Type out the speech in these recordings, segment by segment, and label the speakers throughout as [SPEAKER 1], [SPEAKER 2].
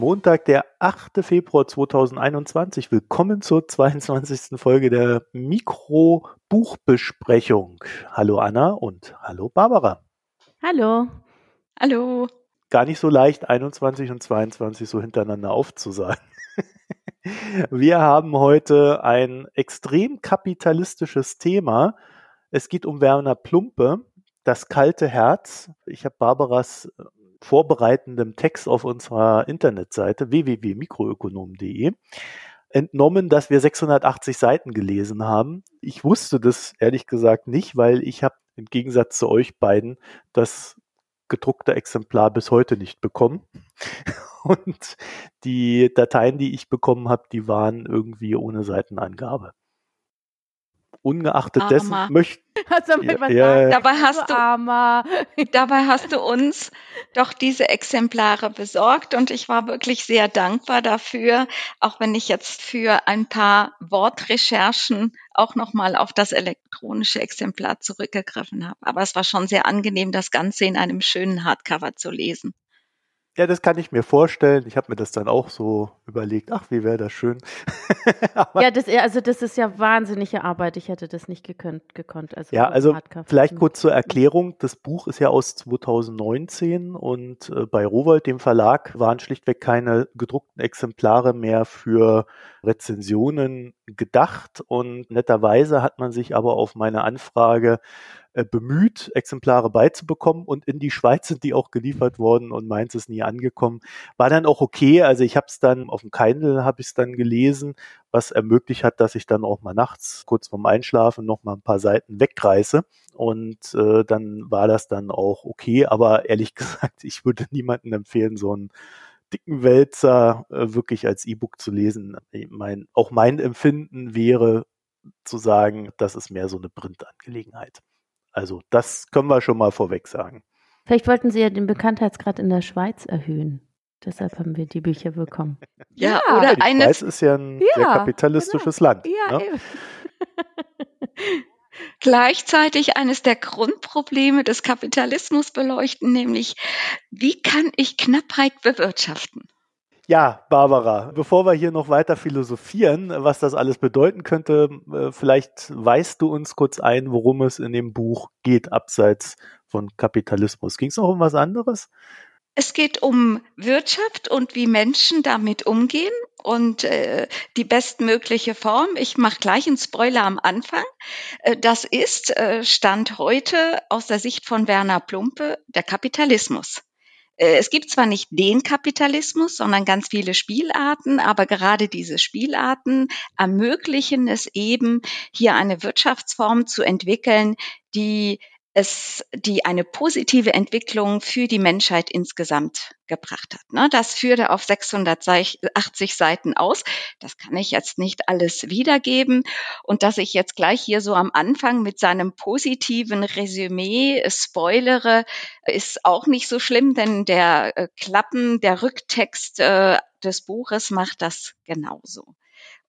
[SPEAKER 1] Montag, der 8. Februar 2021. Willkommen zur 22. Folge der Mikro-Buchbesprechung. Hallo Anna und hallo Barbara.
[SPEAKER 2] Hallo.
[SPEAKER 3] Hallo.
[SPEAKER 1] Gar nicht so leicht, 21 und 22 so hintereinander aufzusagen. Wir haben heute ein extrem kapitalistisches Thema. Es geht um Werner Plumpe, das kalte Herz. Ich habe Barbaras vorbereitendem Text auf unserer Internetseite www.mikroökonom.de entnommen, dass wir 680 Seiten gelesen haben. Ich wusste das ehrlich gesagt nicht, weil ich habe im Gegensatz zu euch beiden das gedruckte Exemplar bis heute nicht bekommen. Und die Dateien, die ich bekommen habe, die waren irgendwie ohne Seitenangabe ungeachtet Armer. dessen möchten.
[SPEAKER 3] Ja, ja, dabei hast du, Armer. dabei hast du uns doch diese Exemplare besorgt und ich war wirklich sehr dankbar dafür, auch wenn ich jetzt für ein paar Wortrecherchen auch nochmal auf das elektronische Exemplar zurückgegriffen habe. Aber es war schon sehr angenehm, das Ganze in einem schönen Hardcover zu lesen.
[SPEAKER 1] Ja, das kann ich mir vorstellen. Ich habe mir das dann auch so überlegt, ach, wie wäre das schön.
[SPEAKER 2] ja, das, also das ist ja wahnsinnige Arbeit. Ich hätte das nicht gekönnt, gekonnt.
[SPEAKER 1] Also ja, also vielleicht kurz zur Erklärung. Das Buch ist ja aus 2019 und äh, bei Rowold, dem Verlag, waren schlichtweg keine gedruckten Exemplare mehr für Rezensionen gedacht. Und netterweise hat man sich aber auf meine Anfrage äh, bemüht, Exemplare beizubekommen und in die Schweiz sind die auch geliefert worden und meins ist nie angekommen. War dann auch okay, also ich habe es dann auf dem Kindle habe ich es dann gelesen, was ermöglicht hat, dass ich dann auch mal nachts kurz vorm Einschlafen noch mal ein paar Seiten wegreiße und äh, dann war das dann auch okay, aber ehrlich gesagt, ich würde niemandem empfehlen, so einen dicken Wälzer äh, wirklich als E-Book zu lesen. Ich mein, auch mein Empfinden wäre zu sagen, das ist mehr so eine Printangelegenheit. Also das können wir schon mal vorweg sagen.
[SPEAKER 2] Vielleicht wollten Sie ja den Bekanntheitsgrad in der Schweiz erhöhen. Deshalb haben wir die Bücher bekommen.
[SPEAKER 1] Ja, ja oder die eine. Schweiz ist ja ein ja, sehr kapitalistisches genau. Land. Ja, ne? eben.
[SPEAKER 3] Gleichzeitig eines der Grundprobleme des Kapitalismus beleuchten, nämlich wie kann ich Knappheit bewirtschaften?
[SPEAKER 1] Ja, Barbara, bevor wir hier noch weiter philosophieren, was das alles bedeuten könnte, äh, vielleicht weißt du uns kurz ein, worum es in dem Buch geht, abseits von Kapitalismus. Ging es noch um was anderes?
[SPEAKER 3] Es geht um Wirtschaft und wie Menschen damit umgehen und äh, die bestmögliche Form. Ich mache gleich einen Spoiler am Anfang. Äh, das ist äh, Stand heute aus der Sicht von Werner Plumpe der Kapitalismus. Äh, es gibt zwar nicht den Kapitalismus, sondern ganz viele Spielarten, aber gerade diese Spielarten ermöglichen es eben, hier eine Wirtschaftsform zu entwickeln, die es, die eine positive Entwicklung für die Menschheit insgesamt gebracht hat. Ne? Das führte auf 680 Seiten aus. Das kann ich jetzt nicht alles wiedergeben. Und dass ich jetzt gleich hier so am Anfang mit seinem positiven Resümee spoilere, ist auch nicht so schlimm, denn der äh, Klappen, der Rücktext äh, des Buches macht das genauso.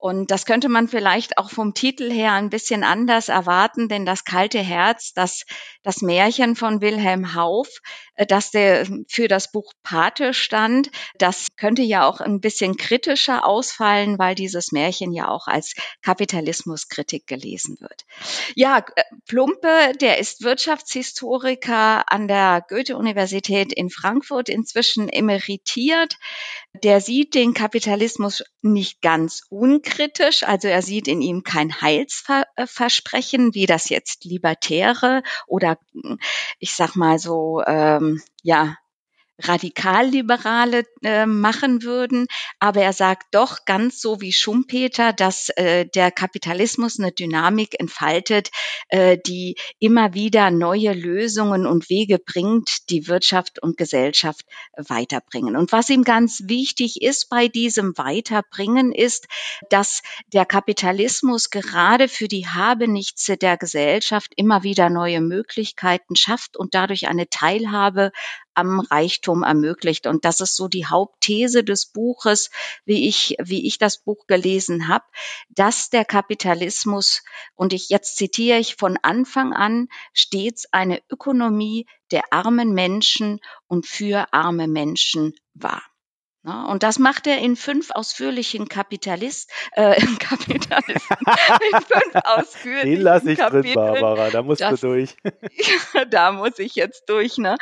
[SPEAKER 3] Und das könnte man vielleicht auch vom Titel her ein bisschen anders erwarten, denn das kalte Herz, das, das Märchen von Wilhelm Hauff, äh, das der für das Buch Pate stand, das könnte ja auch ein bisschen kritischer ausfallen, weil dieses Märchen ja auch als Kapitalismuskritik gelesen wird. Ja, äh, Plumpe, der ist Wirtschaftshistoriker an der Goethe-Universität in Frankfurt, inzwischen emeritiert. Der sieht den Kapitalismus nicht ganz unkritisch, also er sieht in ihm kein Heilsversprechen, wie das jetzt Libertäre oder ich sag mal so, ähm, ja, Radikalliberale äh, machen würden. Aber er sagt doch ganz so wie Schumpeter, dass äh, der Kapitalismus eine Dynamik entfaltet, äh, die immer wieder neue Lösungen und Wege bringt, die Wirtschaft und Gesellschaft weiterbringen. Und was ihm ganz wichtig ist bei diesem Weiterbringen ist, dass der Kapitalismus gerade für die Habenichtse der Gesellschaft immer wieder neue Möglichkeiten schafft und dadurch eine Teilhabe am Reichtum ermöglicht. Und das ist so die Hauptthese des Buches, wie ich, wie ich das Buch gelesen habe, dass der Kapitalismus, und ich jetzt zitiere ich von Anfang an, stets eine Ökonomie der armen Menschen und für arme Menschen war. Na, und das macht er in fünf ausführlichen Kapitalist, äh, Kapitalisten, in fünf ausführlichen
[SPEAKER 1] Den lasse ich
[SPEAKER 3] Kapiteln.
[SPEAKER 1] drin, Barbara, da musst
[SPEAKER 3] Das-
[SPEAKER 1] du durch.
[SPEAKER 3] Ja, da muss ich jetzt durch. Ne?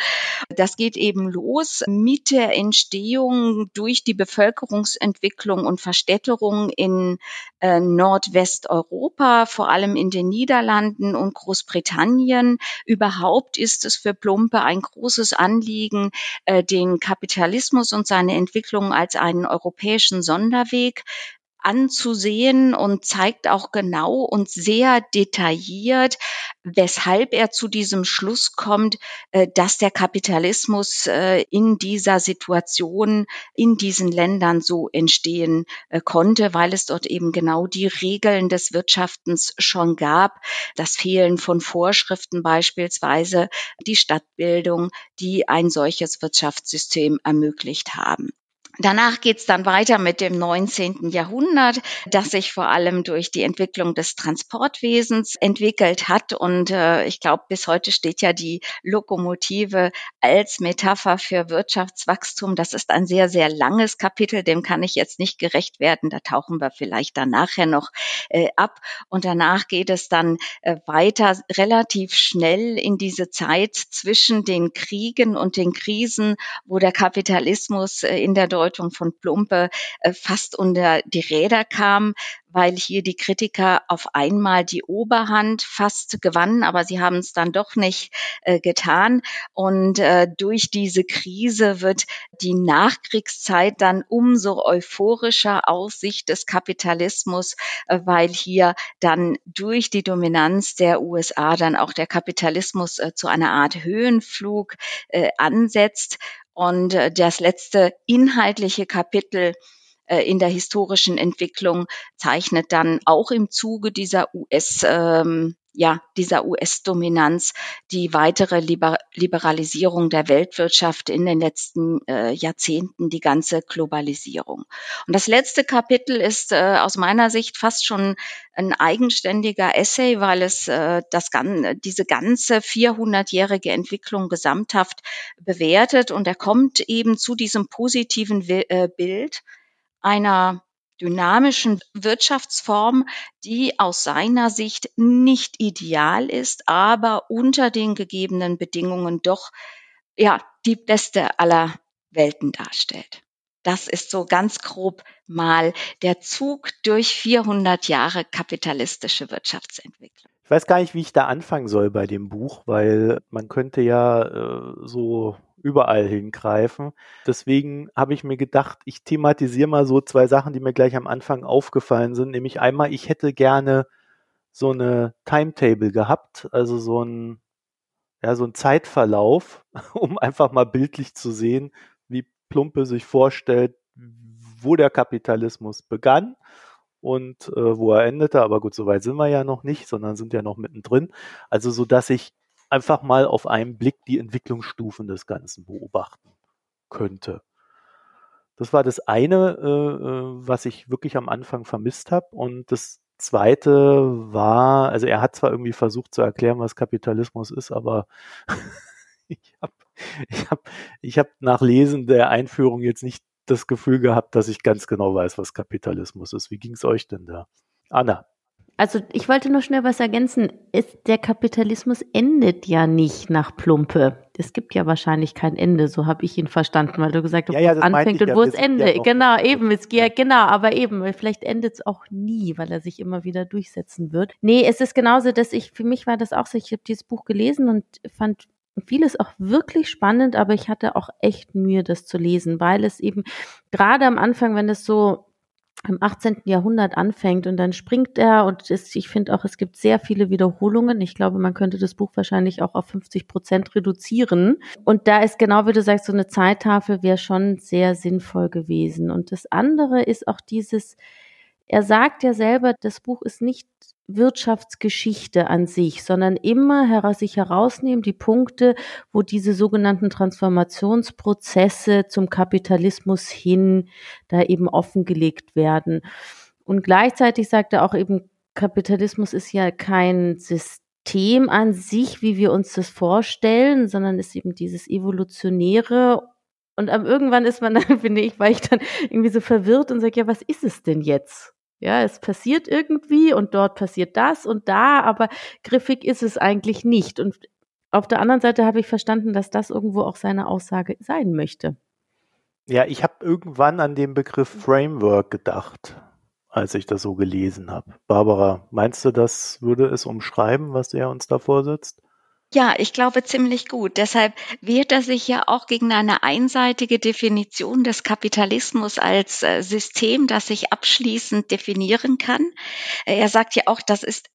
[SPEAKER 3] Das geht eben los mit der Entstehung durch die Bevölkerungsentwicklung und Verstädterung in äh, Nordwesteuropa, vor allem in den Niederlanden und Großbritannien. Überhaupt ist es für Plumpe ein großes Anliegen, äh, den Kapitalismus und seine Entwicklung als einen europäischen Sonderweg anzusehen und zeigt auch genau und sehr detailliert, weshalb er zu diesem Schluss kommt, äh, dass der Kapitalismus äh, in dieser Situation in diesen Ländern so entstehen äh, konnte, weil es dort eben genau die Regeln des Wirtschaftens schon gab. Das Fehlen von Vorschriften beispielsweise, die Stadtbildung, die ein solches Wirtschaftssystem ermöglicht haben. Danach geht's dann weiter mit dem 19. Jahrhundert, das sich vor allem durch die Entwicklung des Transportwesens entwickelt hat. Und äh, ich glaube, bis heute steht ja die Lokomotive als Metapher für Wirtschaftswachstum. Das ist ein sehr, sehr langes Kapitel, dem kann ich jetzt nicht gerecht werden. Da tauchen wir vielleicht dann nachher noch äh, ab. Und danach geht es dann äh, weiter relativ schnell in diese Zeit zwischen den Kriegen und den Krisen, wo der Kapitalismus äh, in der Deutung von Plumpe äh, fast unter die Räder kam, weil hier die Kritiker auf einmal die Oberhand fast gewannen, aber sie haben es dann doch nicht äh, getan. Und äh, durch diese Krise wird die Nachkriegszeit dann umso euphorischer aus Sicht des Kapitalismus, äh, weil hier dann durch die Dominanz der USA dann auch der Kapitalismus zu einer Art Höhenflug ansetzt. Und äh, das letzte inhaltliche Kapitel äh, in der historischen Entwicklung zeichnet dann auch im Zuge dieser US, ähm, ja, dieser US-Dominanz die weitere Liber Liberalisierung der Weltwirtschaft in den letzten äh, Jahrzehnten, die ganze Globalisierung. Und das letzte Kapitel ist äh, aus meiner Sicht fast schon ein eigenständiger Essay, weil es äh, das, diese ganze 400-jährige Entwicklung gesamthaft bewertet und er kommt eben zu diesem positiven äh, Bild einer dynamischen Wirtschaftsform, die aus seiner Sicht nicht ideal ist, aber unter den gegebenen Bedingungen doch ja die beste aller Welten darstellt. Das ist so ganz grob mal der Zug durch 400 Jahre kapitalistische Wirtschaftsentwicklung.
[SPEAKER 1] Ich weiß gar nicht, wie ich da anfangen soll bei dem Buch, weil man könnte ja äh, so überall hingreifen. Deswegen habe ich mir gedacht, ich thematisiere mal so zwei Sachen, die mir gleich am Anfang aufgefallen sind. Nämlich einmal, ich hätte gerne so eine Timetable gehabt, also so ein, ja, so ein Zeitverlauf, um einfach mal bildlich zu sehen, wie Plumpe sich vorstellt, wo der Kapitalismus begann und äh, wo er endete. Aber gut, so weit sind wir ja noch nicht, sondern sind ja noch mittendrin. Also so, dass ich einfach mal auf einen Blick die Entwicklungsstufen des Ganzen beobachten könnte. Das war das eine, äh, äh, was ich wirklich am Anfang vermisst habe. Und das zweite war, also er hat zwar irgendwie versucht zu erklären, was Kapitalismus ist, aber ich habe ich hab, ich hab nach Lesen der Einführung jetzt nicht das Gefühl gehabt, dass ich ganz genau weiß, was Kapitalismus ist. Wie ging es euch denn da? Anna.
[SPEAKER 2] Also ich wollte nur schnell was ergänzen. Ist, der Kapitalismus endet ja nicht nach Plumpe. Es gibt ja wahrscheinlich kein Ende, so habe ich ihn verstanden, weil du gesagt hast,
[SPEAKER 1] Ja, ja,
[SPEAKER 2] wo es anfängt und
[SPEAKER 1] ja,
[SPEAKER 2] wo es endet.
[SPEAKER 1] noch-
[SPEAKER 2] genau, eben. Es geht, genau, aber eben, vielleicht endet es auch nie, weil er sich immer wieder durchsetzen wird. Nee, es ist genauso, dass ich, für mich war das auch so, ich habe dieses Buch gelesen und fand vieles auch wirklich spannend, aber ich hatte auch echt Mühe, das zu lesen, weil es eben gerade am Anfang, wenn es so im 18. Jahrhundert anfängt und dann springt er und es, ich finde auch, es gibt sehr viele Wiederholungen. Ich glaube, man könnte das Buch wahrscheinlich auch auf 50 Prozent reduzieren. Und da ist genau, wie du sagst, so eine Zeittafel wäre schon sehr sinnvoll gewesen. Und das andere ist auch dieses, er sagt ja selber, das Buch ist nicht Wirtschaftsgeschichte an sich, sondern immer heraus, sich herausnehmen die Punkte, wo diese sogenannten Transformationsprozesse zum Kapitalismus hin da eben offengelegt werden. Und gleichzeitig sagt er auch eben, Kapitalismus ist ja kein System an sich, wie wir uns das vorstellen, sondern ist eben dieses evolutionäre Und am irgendwann ist man dann, finde ich, war ich dann irgendwie so verwirrt und sage, ja, was ist es denn jetzt? Ja, es passiert irgendwie und dort passiert das und da, aber griffig ist es eigentlich nicht. Und auf der anderen Seite habe ich verstanden, dass das irgendwo auch seine Aussage sein möchte.
[SPEAKER 1] Ja, ich habe irgendwann an den Begriff Framework gedacht, als ich das so gelesen habe. Barbara, meinst du, das würde es umschreiben, was er uns da vorsetzt?
[SPEAKER 3] Ja, ich glaube ziemlich gut. Deshalb wehrt er sich ja auch gegen eine einseitige Definition des Kapitalismus als äh, System, das sich abschließend definieren kann. Er sagt ja auch, das ist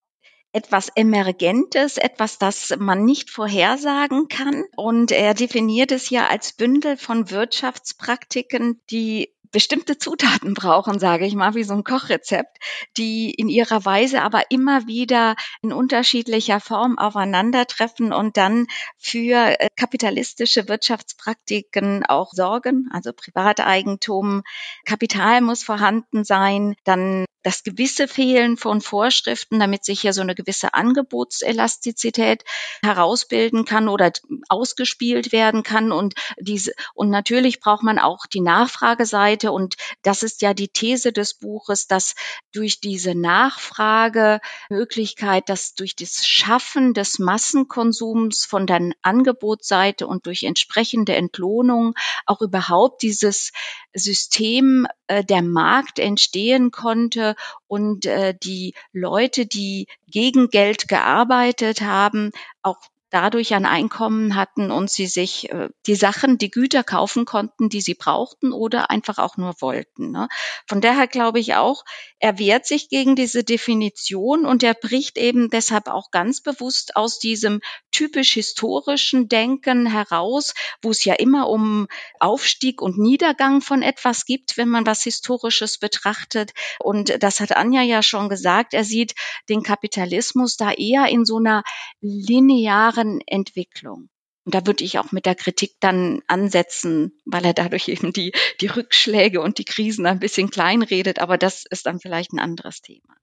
[SPEAKER 3] etwas Emergentes, etwas, das man nicht vorhersagen kann. Und er definiert es ja als Bündel von Wirtschaftspraktiken, die bestimmte Zutaten brauchen, sage ich mal, wie so ein Kochrezept, die in ihrer Weise aber immer wieder in unterschiedlicher Form aufeinandertreffen und dann für äh, kapitalistische Wirtschaftspraktiken auch sorgen. Also Privateigentum, Kapital muss vorhanden sein, dann das gewisse Fehlen von Vorschriften, damit sich hier so eine gewisse Angebotselastizität herausbilden kann oder ausgespielt werden kann. Und diese und natürlich braucht man auch die Nachfrageseite. Und das ist ja die These des Buches, dass durch diese Nachfragemöglichkeit, dass durch das Schaffen des Massenkonsums von der Angebotsseite und durch entsprechende Entlohnung auch überhaupt dieses System äh, der Markt entstehen konnte und äh, die Leute, die gegen Geld gearbeitet haben, auch dadurch ein Einkommen hatten und sie sich äh, die Sachen, die Güter kaufen konnten, die sie brauchten oder einfach auch nur wollten. Ne? Von daher glaube ich auch, er wehrt sich gegen diese Definition und er bricht eben deshalb auch ganz bewusst aus diesem typisch historischen Denken heraus, wo es ja immer um Aufstieg und Niedergang von etwas gibt, wenn man was Historisches betrachtet. Und das hat Anja ja schon gesagt, er sieht den Kapitalismus da eher in so einer linearen Entwicklung. Und da würde ich auch mit der Kritik dann ansetzen, weil er dadurch eben die, die Rückschläge und die Krisen ein bisschen kleinredet. Aber das ist dann vielleicht ein anderes Thema.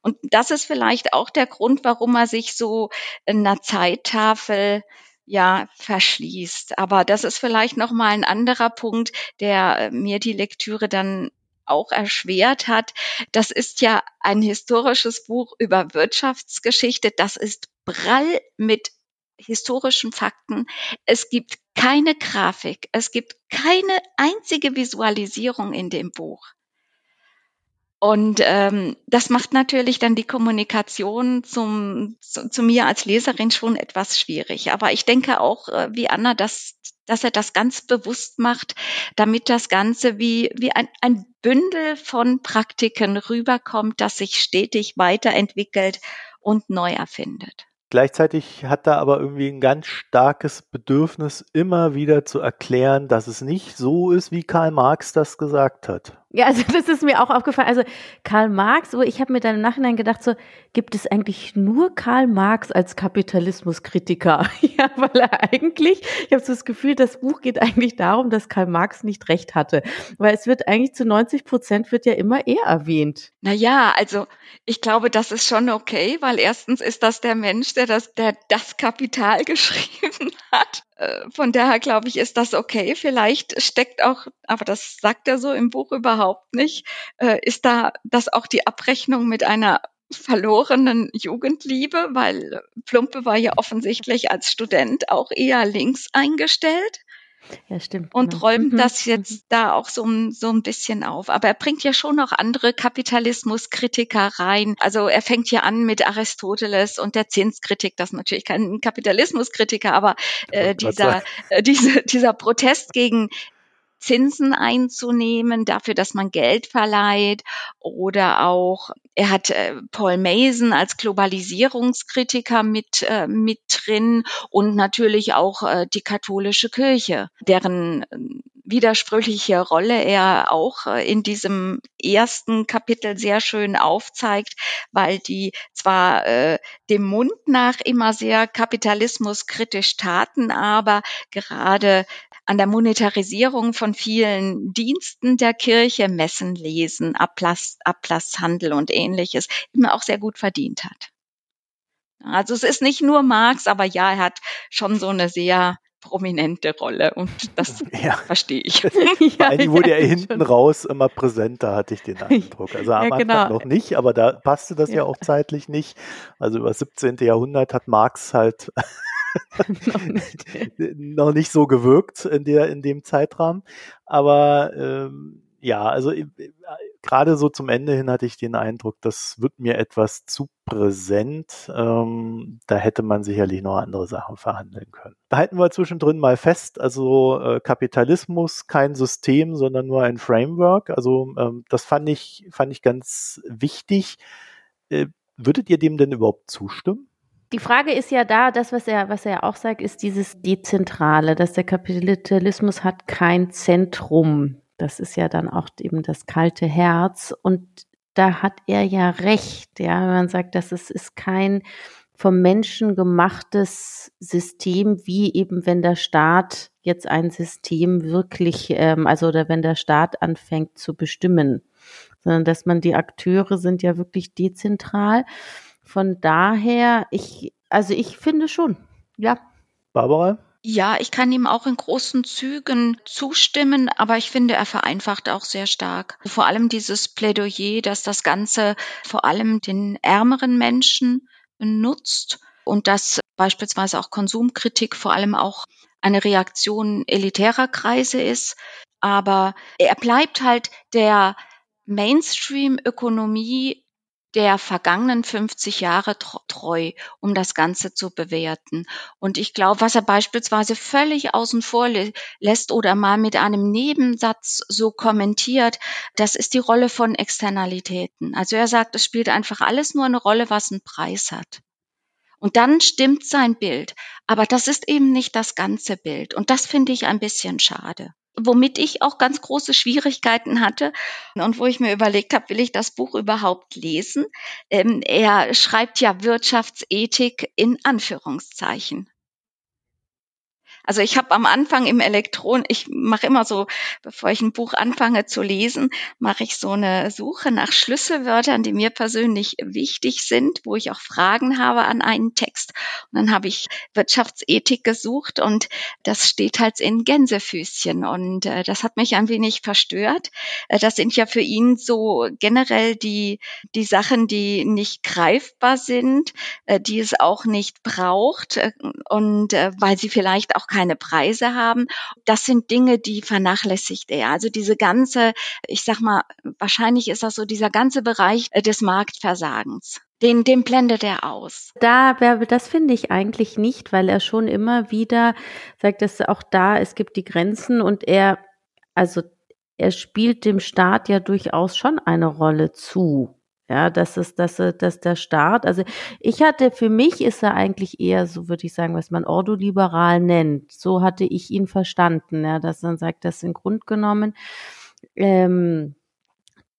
[SPEAKER 3] Und das ist vielleicht auch der Grund, warum er sich so in einer Zeittafel ja verschließt. Aber das ist vielleicht noch mal ein anderer Punkt, der mir die Lektüre dann auch erschwert hat. Das ist ja ein historisches Buch über Wirtschaftsgeschichte. Das ist prall mit historischen Fakten. Es gibt keine Grafik, es gibt keine einzige Visualisierung in dem Buch. Und ähm, das macht natürlich dann die Kommunikation zum, zu, zu, mir als Leserin schon etwas schwierig. Aber ich denke auch, äh, wie Anna, dass, dass er das ganz bewusst macht, damit das Ganze wie, wie ein, ein Bündel von Praktiken rüberkommt, das sich stetig weiterentwickelt und neu erfindet.
[SPEAKER 1] Gleichzeitig hat er aber irgendwie ein ganz starkes Bedürfnis, immer wieder zu erklären, dass es nicht so ist, wie Karl Marx das gesagt hat.
[SPEAKER 2] Ja, also das ist mir auch aufgefallen. Also Karl Marx, wo ich habe mir dann im Nachhinein gedacht, so gibt es eigentlich nur Karl Marx als Kapitalismuskritiker? ja, weil er eigentlich, ich habe so das Gefühl, das Buch geht eigentlich darum, dass Karl Marx nicht recht hatte, weil es wird eigentlich zu 90 Prozent wird ja immer er erwähnt.
[SPEAKER 3] Na ja, also ich glaube, das ist schon okay, weil erstens ist das der Mensch, der das, der das Kapital geschrieben hat. Äh, von daher glaube ich, ist das okay. Vielleicht steckt auch, aber das sagt er so im Buch überhaupt nicht, äh, ist da das auch die Abrechnung mit einer verlorenen Jugendliebe, weil Plumpe war ja offensichtlich als Student auch eher links eingestellt.
[SPEAKER 2] Ja, stimmt.
[SPEAKER 3] Und genau. räumt mhm. das jetzt mhm. da auch so, so ein bisschen auf. Aber er bringt ja schon noch andere Kapitalismuskritiker rein. Also er fängt ja an mit Aristoteles und der Zinskritik. Das ist natürlich kein Kapitalismuskritiker, aber äh, dieser, äh, diese, dieser Protest gegen Zinsen einzunehmen, dafür, dass man Geld verleiht. Oder auch, er hat äh, Paul Mason als Globalisierungskritiker mit, äh, mit drin und natürlich auch äh, die katholische Kirche, deren äh, widersprüchliche Rolle er auch äh, in diesem ersten Kapitel sehr schön aufzeigt, weil die zwar äh, dem Mund nach immer sehr kapitalismuskritisch taten, aber gerade an der Monetarisierung von vielen Diensten der Kirche, Messen lesen, Ablass, Ablasshandel und ähnliches, immer auch sehr gut verdient hat. Also es ist nicht nur Marx, aber ja, er hat schon so eine sehr prominente Rolle und das ja. verstehe ich.
[SPEAKER 1] ja, Eigentlich wurde ja, er hinten schon. raus immer präsenter, hatte ich den Eindruck. Also am ja, Anfang genau. noch nicht, aber da passte das ja. ja auch zeitlich nicht. Also über das 17. Jahrhundert hat Marx halt noch, nicht. noch, nicht. so gewirkt in der in dem Zeitrahmen. Aber ähm, ja, also äh, gerade so zum Ende hin hatte ich den Eindruck, das wird mir etwas zu präsent. Ähm, da hätte man sicherlich noch andere Sachen verhandeln können. Behalten wir zwischendrin mal fest, also äh, Kapitalismus kein System, sondern nur ein Framework. Also ähm, das fand ich, fand ich ganz wichtig. Äh, würdet ihr dem denn überhaupt zustimmen?
[SPEAKER 2] Die Frage ist ja da, das, was er, was er auch sagt, ist dieses Dezentrale, dass der Kapitalismus hat kein Zentrum. Das ist ja dann auch eben das kalte Herz. Und da hat er ja recht, ja, wenn man sagt, dass es ist kein vom Menschen gemachtes System, wie eben wenn der Staat jetzt ein System wirklich, ähm, also oder wenn der Staat anfängt zu bestimmen, sondern dass man die Akteure sind ja wirklich dezentral. Von daher, ich, also ich finde schon, ja.
[SPEAKER 1] Barbara?
[SPEAKER 3] Ja, ich kann ihm auch in großen Zügen zustimmen, aber ich finde, er vereinfacht auch sehr stark. Vor allem dieses Plädoyer, dass das Ganze vor allem den ärmeren Menschen nutzt und dass beispielsweise auch Konsumkritik vor allem auch eine Reaktion elitärer Kreise ist. Aber er bleibt halt der Mainstream-Ökonomie der vergangenen 50 Jahre treu, um das Ganze zu bewerten. Und ich glaube, was er beispielsweise völlig außen vor lässt oder mal mit einem Nebensatz so kommentiert, das ist die Rolle von Externalitäten. Also er sagt, es spielt einfach alles nur eine Rolle, was einen Preis hat. Und dann stimmt sein Bild. Aber das ist eben nicht das ganze Bild. Und das finde ich ein bisschen schade womit ich auch ganz große Schwierigkeiten hatte und wo ich mir überlegt habe, will ich das Buch überhaupt lesen? Ähm, er schreibt ja Wirtschaftsethik in Anführungszeichen. Also ich habe am Anfang im Elektron, ich mache immer so, bevor ich ein Buch anfange zu lesen, mache ich so eine Suche nach Schlüsselwörtern, die mir persönlich wichtig sind, wo ich auch Fragen habe an einen Text. Und dann habe ich Wirtschaftsethik gesucht und das steht halt in Gänsefüßchen und äh, das hat mich ein wenig verstört. Äh, das sind ja für ihn so generell die die Sachen, die nicht greifbar sind, äh, die es auch nicht braucht äh, und äh, weil sie vielleicht auch keine Preise haben. Das sind Dinge, die vernachlässigt er. Also diese ganze, ich sag mal, wahrscheinlich ist das so dieser ganze Bereich äh, des Marktversagens. Den, den blendet er aus.
[SPEAKER 2] Da, das finde ich eigentlich nicht, weil er schon immer wieder sagt, dass auch da, es gibt die Grenzen und er, also er spielt dem Staat ja durchaus schon eine Rolle zu. Ja, das ist, das, dass der Staat, also ich hatte, für mich ist er eigentlich eher, so würde ich sagen, was man ordoliberal nennt. So hatte ich ihn verstanden, ja, dass man sagt, das sind Grundgenommen, ähm,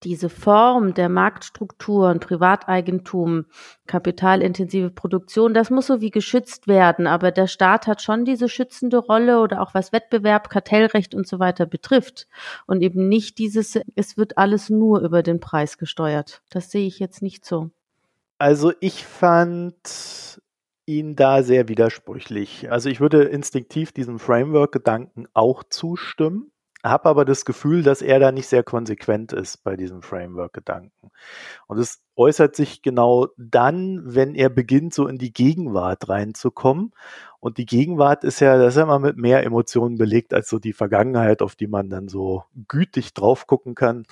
[SPEAKER 2] diese Form der Marktstrukturen, Privateigentum, kapitalintensive Produktion, das muss so wie geschützt werden. Aber der Staat hat schon diese schützende Rolle oder auch was Wettbewerb, Kartellrecht und so weiter betrifft. Und eben nicht dieses, es wird alles nur über den Preis gesteuert. Das sehe ich jetzt nicht so.
[SPEAKER 1] Also ich fand ihn da sehr widersprüchlich. Also ich würde instinktiv diesem Framework-Gedanken auch zustimmen habe aber das Gefühl, dass er da nicht sehr konsequent ist bei diesem Framework-Gedanken. Und es äußert sich genau dann, wenn er beginnt, so in die Gegenwart reinzukommen. Und die Gegenwart ist ja, das ist ja immer mit mehr Emotionen belegt als so die Vergangenheit, auf die man dann so gütig drauf gucken kann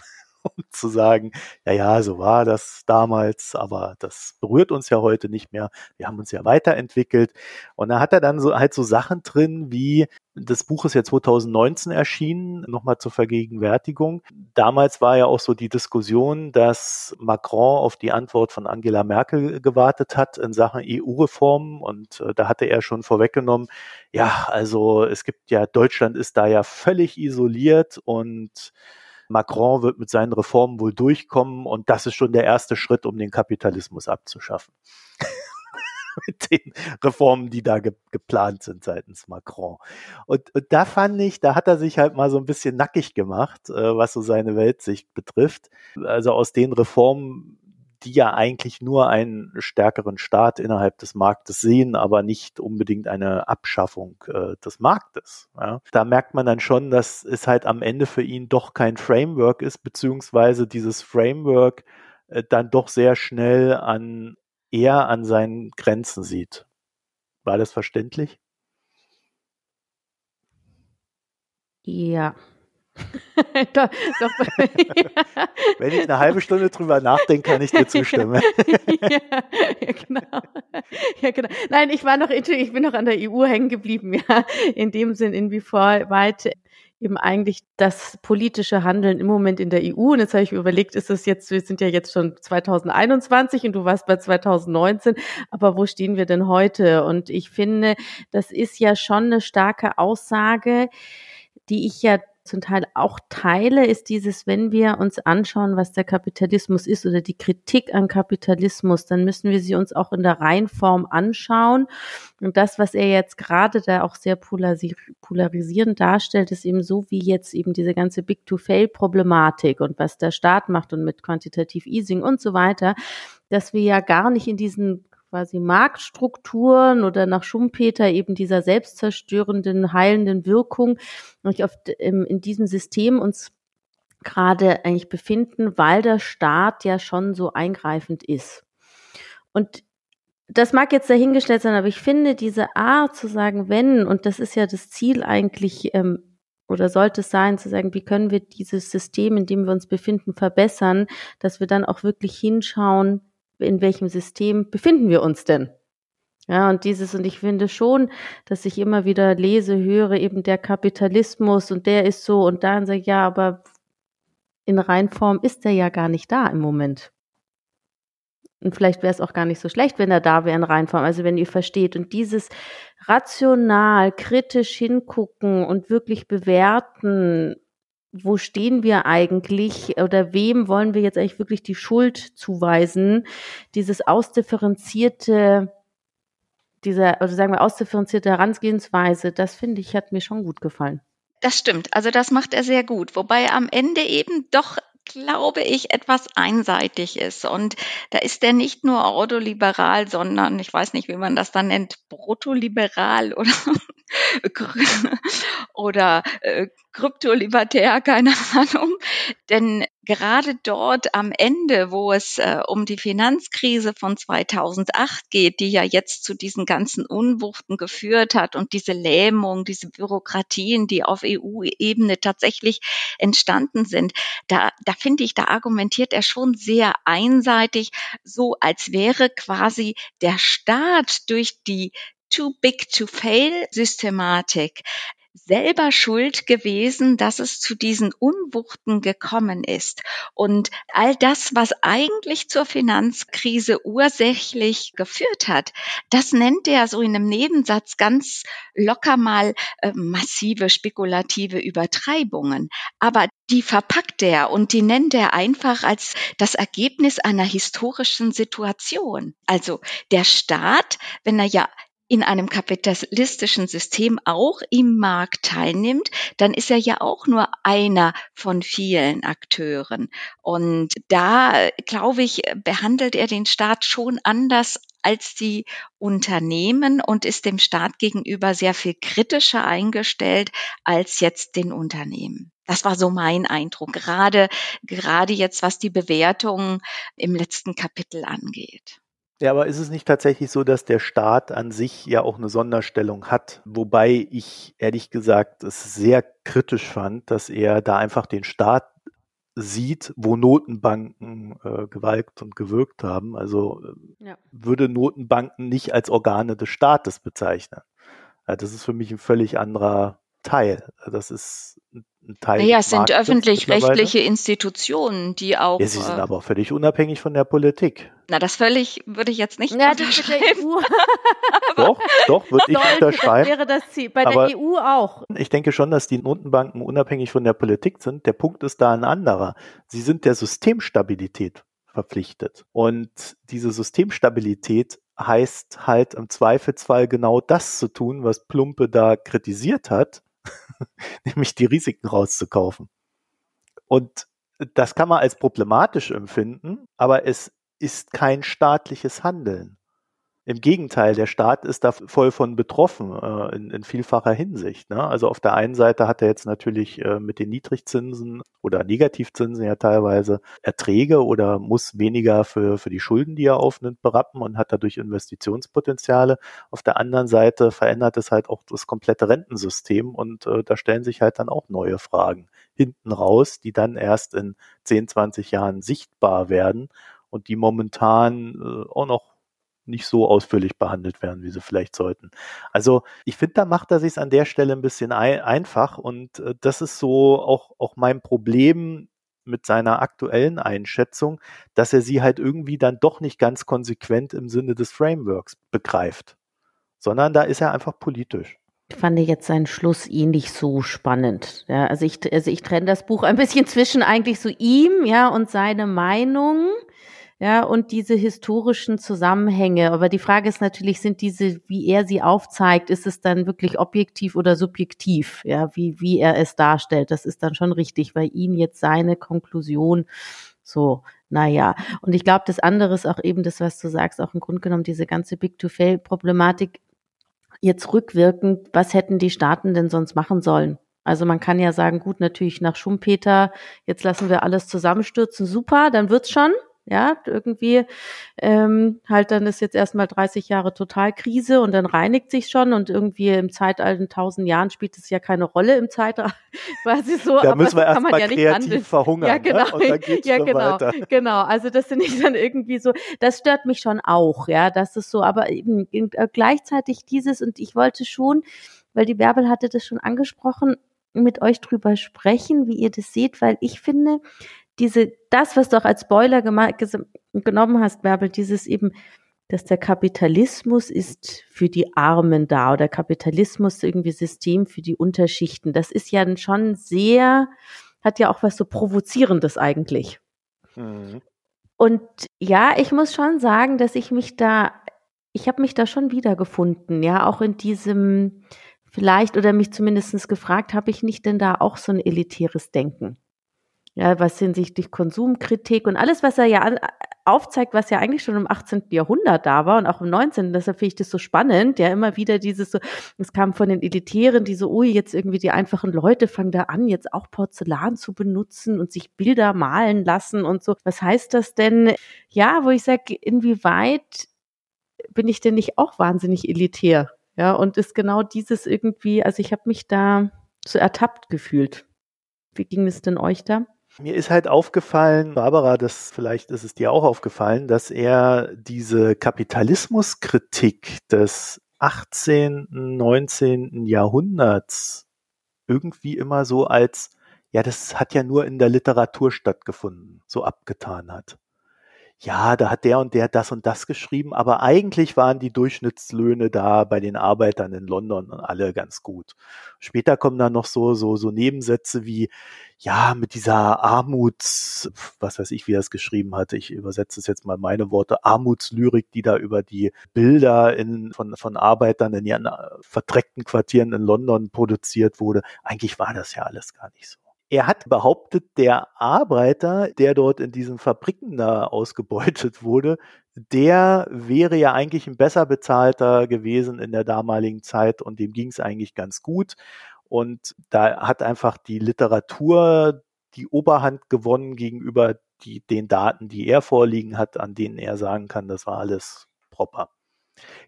[SPEAKER 1] um zu sagen, ja, ja, so war das damals, aber das berührt uns ja heute nicht mehr. Wir haben uns ja weiterentwickelt. Und da hat er dann so halt so Sachen drin wie, das Buch ist ja 2019 erschienen, nochmal zur Vergegenwärtigung. Damals war ja auch so die Diskussion, dass Macron auf die Antwort von Angela Merkel gewartet hat in Sachen EU-Reformen. Und äh, da hatte er schon vorweggenommen, ja, also es gibt ja, Deutschland ist da ja völlig isoliert und Macron wird mit seinen Reformen wohl durchkommen und das ist schon der erste Schritt, um den Kapitalismus abzuschaffen. mit den Reformen, die da ge geplant sind seitens Macron. Und, und, da fand ich, da hat er sich halt mal so ein bisschen nackig gemacht, äh, was so seine Weltsicht betrifft. Also aus den Reformen, die ja eigentlich nur einen stärkeren Staat innerhalb des Marktes sehen, aber nicht unbedingt eine Abschaffung äh, des Marktes. Ja. Da merkt man dann schon, dass es halt am Ende für ihn doch kein Framework ist, beziehungsweise dieses Framework äh, dann doch sehr schnell an eher an seinen Grenzen sieht. War das verständlich?
[SPEAKER 2] Ja.
[SPEAKER 1] doch, doch. Wenn ich eine halbe Stunde drüber nachdenke, kann ich dir zustimmen. ja,
[SPEAKER 2] ja, genau. ja, genau. Nein, ich war noch, ich bin noch an der EU hängen geblieben, ja. In dem Sinn, inwieweit eben eigentlich das politische Handeln im Moment in der EU. Und jetzt habe ich mir überlegt, ist es jetzt, wir sind ja jetzt schon 2021 und du warst bei 2019, aber wo stehen wir denn heute? Und ich finde, das ist ja schon eine starke Aussage, die ich ja zum Teil auch teile, ist dieses, wenn wir uns anschauen, was der Kapitalismus ist oder die Kritik an Kapitalismus, dann müssen wir sie uns auch in der Reihenform anschauen. Und das, was er jetzt gerade da auch sehr polarisierend darstellt, ist eben so wie jetzt eben diese ganze Big-to-Fail-Problematik und was der Staat macht und mit Quantitativ Easing und so weiter, dass wir ja gar nicht in diesen quasi Marktstrukturen oder nach Schumpeter eben dieser selbstzerstörenden, heilenden Wirkung oft in diesem System uns gerade eigentlich befinden, weil der Staat ja schon so eingreifend ist. Und das mag jetzt dahingestellt sein, aber ich finde diese Art zu sagen, wenn, und das ist ja das Ziel eigentlich, ähm, oder sollte es sein, zu sagen, wie können wir dieses System, in dem wir uns befinden, verbessern, dass wir dann auch wirklich hinschauen, in welchem System befinden wir uns denn? Ja, und dieses, und ich finde schon, dass ich immer wieder lese, höre, eben der Kapitalismus und der ist so und dann sage ich, ja, aber in Reinform ist der ja gar nicht da im Moment. Und vielleicht wäre es auch gar nicht so schlecht, wenn er da wäre in Reinform, also wenn ihr versteht. Und dieses rational, kritisch hingucken und wirklich bewerten, wo stehen wir eigentlich oder wem wollen wir jetzt eigentlich wirklich die Schuld zuweisen? Dieses ausdifferenzierte, dieser, also sagen wir ausdifferenzierte Herangehensweise, das finde ich, hat mir schon gut gefallen.
[SPEAKER 3] Das stimmt. Also das macht er sehr gut. Wobei am Ende eben doch glaube ich, etwas einseitig ist. Und da ist er nicht nur ordoliberal, sondern ich weiß nicht, wie man das dann nennt, bruttoliberal oder oder äh, kryptolibertär, keine Ahnung. Denn gerade dort am Ende, wo es äh, um die Finanzkrise von 2008 geht, die ja jetzt zu diesen ganzen Unwuchten geführt hat und diese Lähmung, diese Bürokratien, die auf EU-Ebene tatsächlich entstanden sind, da, da finde ich, da argumentiert er schon sehr einseitig, so als wäre quasi der Staat durch die Too Big to Fail Systematik selber schuld gewesen, dass es zu diesen Unwuchten gekommen ist. Und all das, was eigentlich zur Finanzkrise ursächlich geführt hat, das nennt er so in einem Nebensatz ganz locker mal äh, massive spekulative Übertreibungen. Aber die verpackt er und die nennt er einfach als das Ergebnis einer historischen Situation. Also der Staat, wenn er ja in einem kapitalistischen System auch im Markt teilnimmt, dann ist er ja auch nur einer von vielen Akteuren. Und da, glaube ich, behandelt er den Staat schon anders als die Unternehmen und ist dem Staat gegenüber sehr viel kritischer eingestellt als jetzt den Unternehmen. Das war so mein Eindruck, gerade, gerade jetzt, was die Bewertung im letzten Kapitel angeht.
[SPEAKER 1] Ja, aber ist es nicht tatsächlich so, dass der Staat an sich ja auch eine Sonderstellung hat? Wobei ich ehrlich gesagt es sehr kritisch fand, dass er da einfach den Staat sieht, wo Notenbanken äh, gewalkt und gewirkt haben. Also äh, ja. würde Notenbanken nicht als Organe des Staates bezeichnen. Ja, das ist für mich ein völlig anderer Teil. Das ist ein Teil.
[SPEAKER 3] Naja, es sind öffentlich-rechtliche Institutionen, die auch.
[SPEAKER 1] Ja, sie sind äh, aber auch völlig unabhängig von der Politik.
[SPEAKER 3] Na, das völlig würde ich jetzt nicht ja, unterschreiben. Das EU.
[SPEAKER 1] doch, doch, würde ich unterschreiben.
[SPEAKER 2] Das wäre das Ziel. Bei aber der EU auch.
[SPEAKER 1] Ich denke schon, dass die Notenbanken unabhängig von der Politik sind. Der Punkt ist da ein anderer. Sie sind der Systemstabilität verpflichtet. Und diese Systemstabilität heißt halt im Zweifelsfall genau das zu tun, was Plumpe da kritisiert hat, nämlich die Risiken rauszukaufen. Und das kann man als problematisch empfinden, aber es ist kein staatliches Handeln. Im Gegenteil, der Staat ist da voll von betroffen äh, in, in, vielfacher Hinsicht. Ne? Also auf der einen Seite hat er jetzt natürlich äh, mit den Niedrigzinsen oder Negativzinsen ja teilweise Erträge oder muss weniger für, für die Schulden, die er aufnimmt, berappen und hat dadurch Investitionspotenziale. Auf der anderen Seite verändert es halt auch das komplette Rentensystem und äh, da stellen sich halt dann auch neue Fragen hinten raus, die dann erst in 10, 20 Jahren sichtbar werden und die momentan äh, auch noch nicht so ausführlich behandelt werden, wie sie vielleicht sollten. Also ich finde, da macht er sich an der Stelle ein bisschen ein, einfach und äh, das ist so auch, auch mein Problem mit seiner aktuellen Einschätzung, dass er sie halt irgendwie dann doch nicht ganz konsequent im Sinne des Frameworks begreift, sondern da ist er einfach politisch.
[SPEAKER 2] Ich fand jetzt seinen Schluss ähnlich eh so spannend. Ja, also ich, also ich trenne das Buch ein bisschen zwischen eigentlich so ihm, ja, und seine Meinung ja, und diese historischen Zusammenhänge. Aber die Frage ist natürlich, sind diese, wie er sie aufzeigt, ist es dann wirklich objektiv oder subjektiv? Ja, wie, wie er es darstellt. Das ist dann schon richtig, weil ihn jetzt seine Konklusion so, naja. Und ich glaube, das andere ist auch eben das, was du sagst, auch im Grunde genommen diese ganze Big-to-Fail-Problematik jetzt rückwirkend, was hätten die Staaten denn sonst machen sollen? Also man kann ja sagen, gut, natürlich nach Schumpeter, jetzt lassen wir alles zusammenstürzen, super, dann wird's schon. Ja, irgendwie ähm, halt dann ist jetzt erstmal 30 Jahre Totalkrise und dann reinigt sich schon und irgendwie im Zeitalter in tausend Jahren spielt es ja keine Rolle im Zeitalter, quasi so.
[SPEAKER 1] Da müssen wir erstmal ja kreativ verhungern. Ja,
[SPEAKER 2] ne? genau.
[SPEAKER 1] Ne? Und dann geht's
[SPEAKER 2] ja, genau. Weiter. Genau. Also das finde ich dann irgendwie so, das stört mich schon auch, ja, das ist so, aber eben äh, gleichzeitig dieses und ich wollte schon, weil die Bärbel hatte das schon angesprochen, mit euch drüber sprechen, wie ihr das seht, weil ich finde, diese, das, was du auch als Spoiler genommen hast, Bärbel, dieses eben, dass der Kapitalismus ist für die Armen da oder Kapitalismus irgendwie System für die Unterschichten. Das ist ja schon sehr, hat ja auch was so Provozierendes eigentlich. Mhm. Und ja, ich muss schon sagen, dass ich mich da, ich habe mich da schon wiedergefunden, ja, auch in diesem, vielleicht oder mich zumindest gefragt, habe ich nicht denn da auch so ein elitäres Denken? Ja, was hinsichtlich Konsumkritik und alles, was er ja aufzeigt, was ja eigentlich schon im 18. Jahrhundert da war und auch im 19. Deshalb finde ich das so spannend, ja, immer wieder dieses so, es kam von den Elitären, die so, ui, jetzt irgendwie die einfachen Leute fangen da an, jetzt auch Porzellan zu benutzen und sich Bilder malen lassen und so. Was heißt das denn? Ja, wo ich sage, inwieweit bin ich denn nicht auch wahnsinnig elitär? Ja, und ist genau dieses irgendwie, also ich habe mich da so ertappt gefühlt. Wie ging es denn euch da?
[SPEAKER 1] Mir ist halt aufgefallen, Barbara, das vielleicht ist es dir auch aufgefallen, dass er diese Kapitalismuskritik des 18., 19. Jahrhunderts irgendwie immer so als, ja, das hat ja nur in der Literatur stattgefunden, so abgetan hat ja, da hat der und der das und das geschrieben, aber eigentlich waren die Durchschnittslöhne da bei den Arbeitern in London alle ganz gut. Später kommen dann noch so, so, so Nebensätze wie, ja, mit dieser Armuts, was weiß ich, wie er es geschrieben hatte, ich übersetze es jetzt mal meine Worte, Armutslyrik, die da über die Bilder in, von, von Arbeitern in ihren äh, verdreckten Quartieren in London produziert wurde. Eigentlich war das ja alles gar nicht so. Er hat behauptet, der Arbeiter, der dort in diesen Fabriken da ausgebeutet wurde, der wäre ja eigentlich ein besser bezahlter gewesen in der damaligen Zeit und dem ging es eigentlich ganz gut. Und da hat einfach die Literatur die Oberhand gewonnen gegenüber die, den Daten, die er vorliegen hat, an denen er sagen kann, das war alles proper.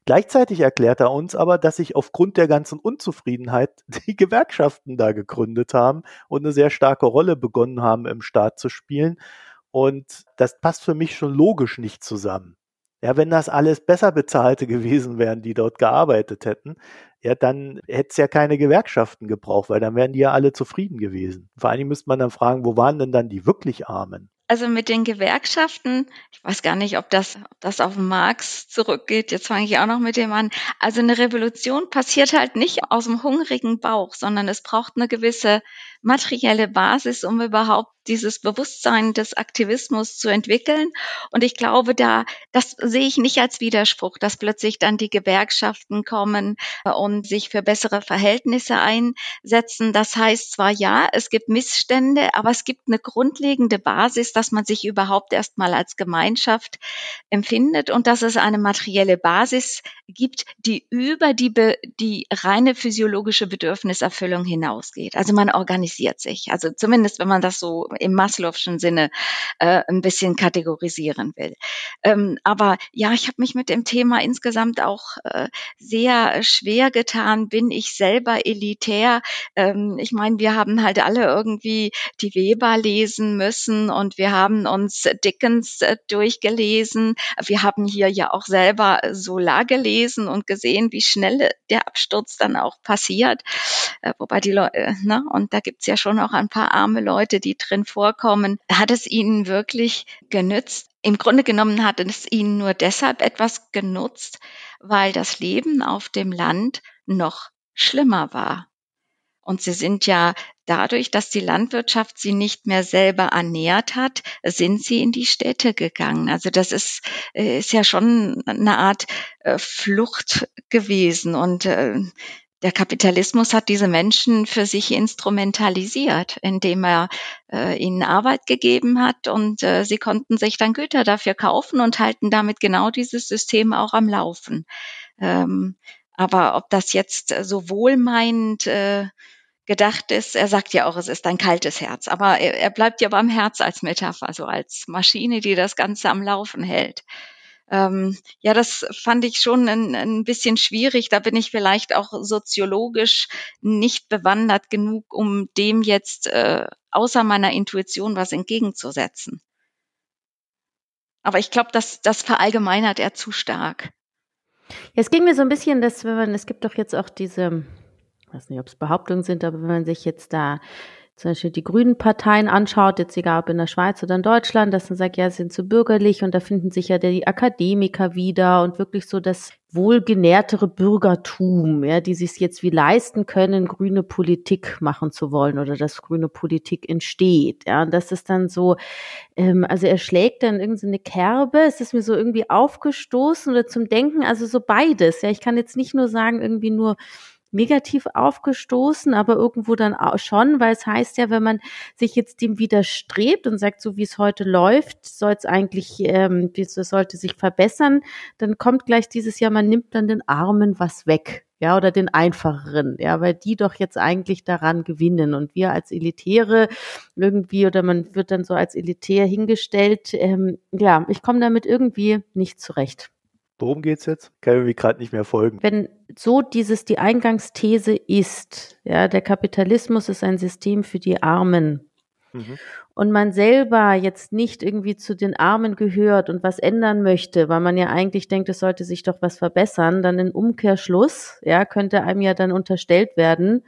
[SPEAKER 1] Gleichzeitig erklärt er uns aber, dass sich aufgrund der ganzen Unzufriedenheit die Gewerkschaften da gegründet haben und eine sehr starke Rolle begonnen haben, im Staat zu spielen. Und das passt für mich schon logisch nicht zusammen. Ja, wenn das alles besser bezahlte gewesen wären, die dort gearbeitet hätten, ja, dann hätte es ja keine Gewerkschaften gebraucht, weil dann wären die ja alle zufrieden gewesen. Vor allen Dingen müsste man dann fragen, wo waren denn dann die wirklich Armen?
[SPEAKER 3] Also mit den Gewerkschaften, ich weiß gar nicht, ob das, ob das auf Marx zurückgeht. Jetzt fange ich auch noch mit dem an. Also eine Revolution passiert halt nicht aus dem hungrigen Bauch, sondern es braucht eine gewisse materielle Basis, um überhaupt dieses Bewusstsein des Aktivismus zu entwickeln. Und ich glaube, da, das sehe ich nicht als Widerspruch, dass plötzlich dann die Gewerkschaften kommen und sich für bessere Verhältnisse einsetzen. Das heißt zwar ja, es gibt Missstände, aber es gibt eine grundlegende Basis, dass man sich überhaupt erstmal als Gemeinschaft empfindet und dass es eine materielle Basis gibt, die über die, die reine physiologische Bedürfniserfüllung hinausgeht. Also man organisiert sich. Also zumindest, wenn man das so im Maslow'schen Sinne äh, ein bisschen kategorisieren will. Ähm, aber ja, ich habe mich mit dem Thema insgesamt auch äh, sehr schwer getan. Bin ich selber elitär? Ähm, ich meine, wir haben halt alle irgendwie die Weber lesen müssen und wir haben uns Dickens äh, durchgelesen. Wir haben hier ja auch selber Solar gelesen und gesehen, wie schnell der Absturz dann auch passiert. Äh, wobei die Leute, äh, ne, und da gibt's ja schon auch ein paar arme Leute, die drin vorkommen. Hat es ihnen wirklich genützt? Im Grunde genommen hat es ihnen nur deshalb etwas genutzt, weil das Leben auf dem Land noch schlimmer war. Und sie sind ja dadurch, dass die Landwirtschaft sie nicht mehr selber ernährt hat, sind sie in die Städte gegangen. Also das ist, äh, ist ja schon eine Art äh, Flucht gewesen. Und der Kapitalismus hat diese Menschen für sich instrumentalisiert, indem er äh, ihnen Arbeit gegeben hat und äh, sie konnten sich dann Güter dafür kaufen und halten damit genau dieses System auch am Laufen. Ähm, aber ob das jetzt so wohlmeinend äh, gedacht ist, er sagt ja auch, es ist ein kaltes Herz, aber er, er bleibt ja beim Herz als Metapher, also als Maschine, die das Ganze am Laufen hält ähm, ja, das fand ich schon ein, ein bisschen schwierig. Da bin ich vielleicht auch soziologisch nicht bewandert genug, um dem jetzt äh, außer meiner Intuition was entgegenzusetzen. Aber ich glaube, das, das verallgemeinert er zu stark.
[SPEAKER 2] Es ging mir so ein bisschen, dass wenn man, es gibt doch jetzt auch diese, ich weiß nicht, ob es Behauptungen sind, aber wenn man sich jetzt da zum Beispiel die grünen Parteien anschaut, jetzt egal ob in der Schweiz oder in Deutschland, dass man sagt, ja, sie sind zu bürgerlich und da finden sich ja die Akademiker wieder und wirklich so das wohlgenährtere Bürgertum, ja, die sich jetzt wie leisten können, grüne Politik machen zu wollen oder dass grüne Politik entsteht. Ja, und das ist dann so, ähm, also er schlägt dann irgendeine Kerbe, es ist mir so irgendwie aufgestoßen oder zum Denken, also so beides. Ja, ich kann jetzt nicht nur sagen, irgendwie nur negativ aufgestoßen, aber irgendwo dann auch schon, weil es heißt ja, wenn man sich jetzt dem widerstrebt und sagt, so wie es heute läuft, soll es eigentlich, ähm, das sollte sich verbessern, dann kommt gleich dieses Jahr, man nimmt dann den Armen was weg. Ja, oder den einfacheren, ja, weil die doch jetzt eigentlich daran gewinnen. Und wir als Elitäre irgendwie, oder man wird dann so als elitär hingestellt, ähm, ja, ich komme damit irgendwie nicht zurecht.
[SPEAKER 1] Worum geht's jetzt? Kann ich gerade nicht mehr folgen.
[SPEAKER 2] Wenn so dieses die Eingangsthese ist, ja, der Kapitalismus ist ein System für die Armen. Mhm. Und man selber jetzt nicht irgendwie zu den Armen gehört und was ändern möchte, weil man ja eigentlich denkt, es sollte sich doch was verbessern, dann in Umkehrschluss, ja, könnte einem ja dann unterstellt werden,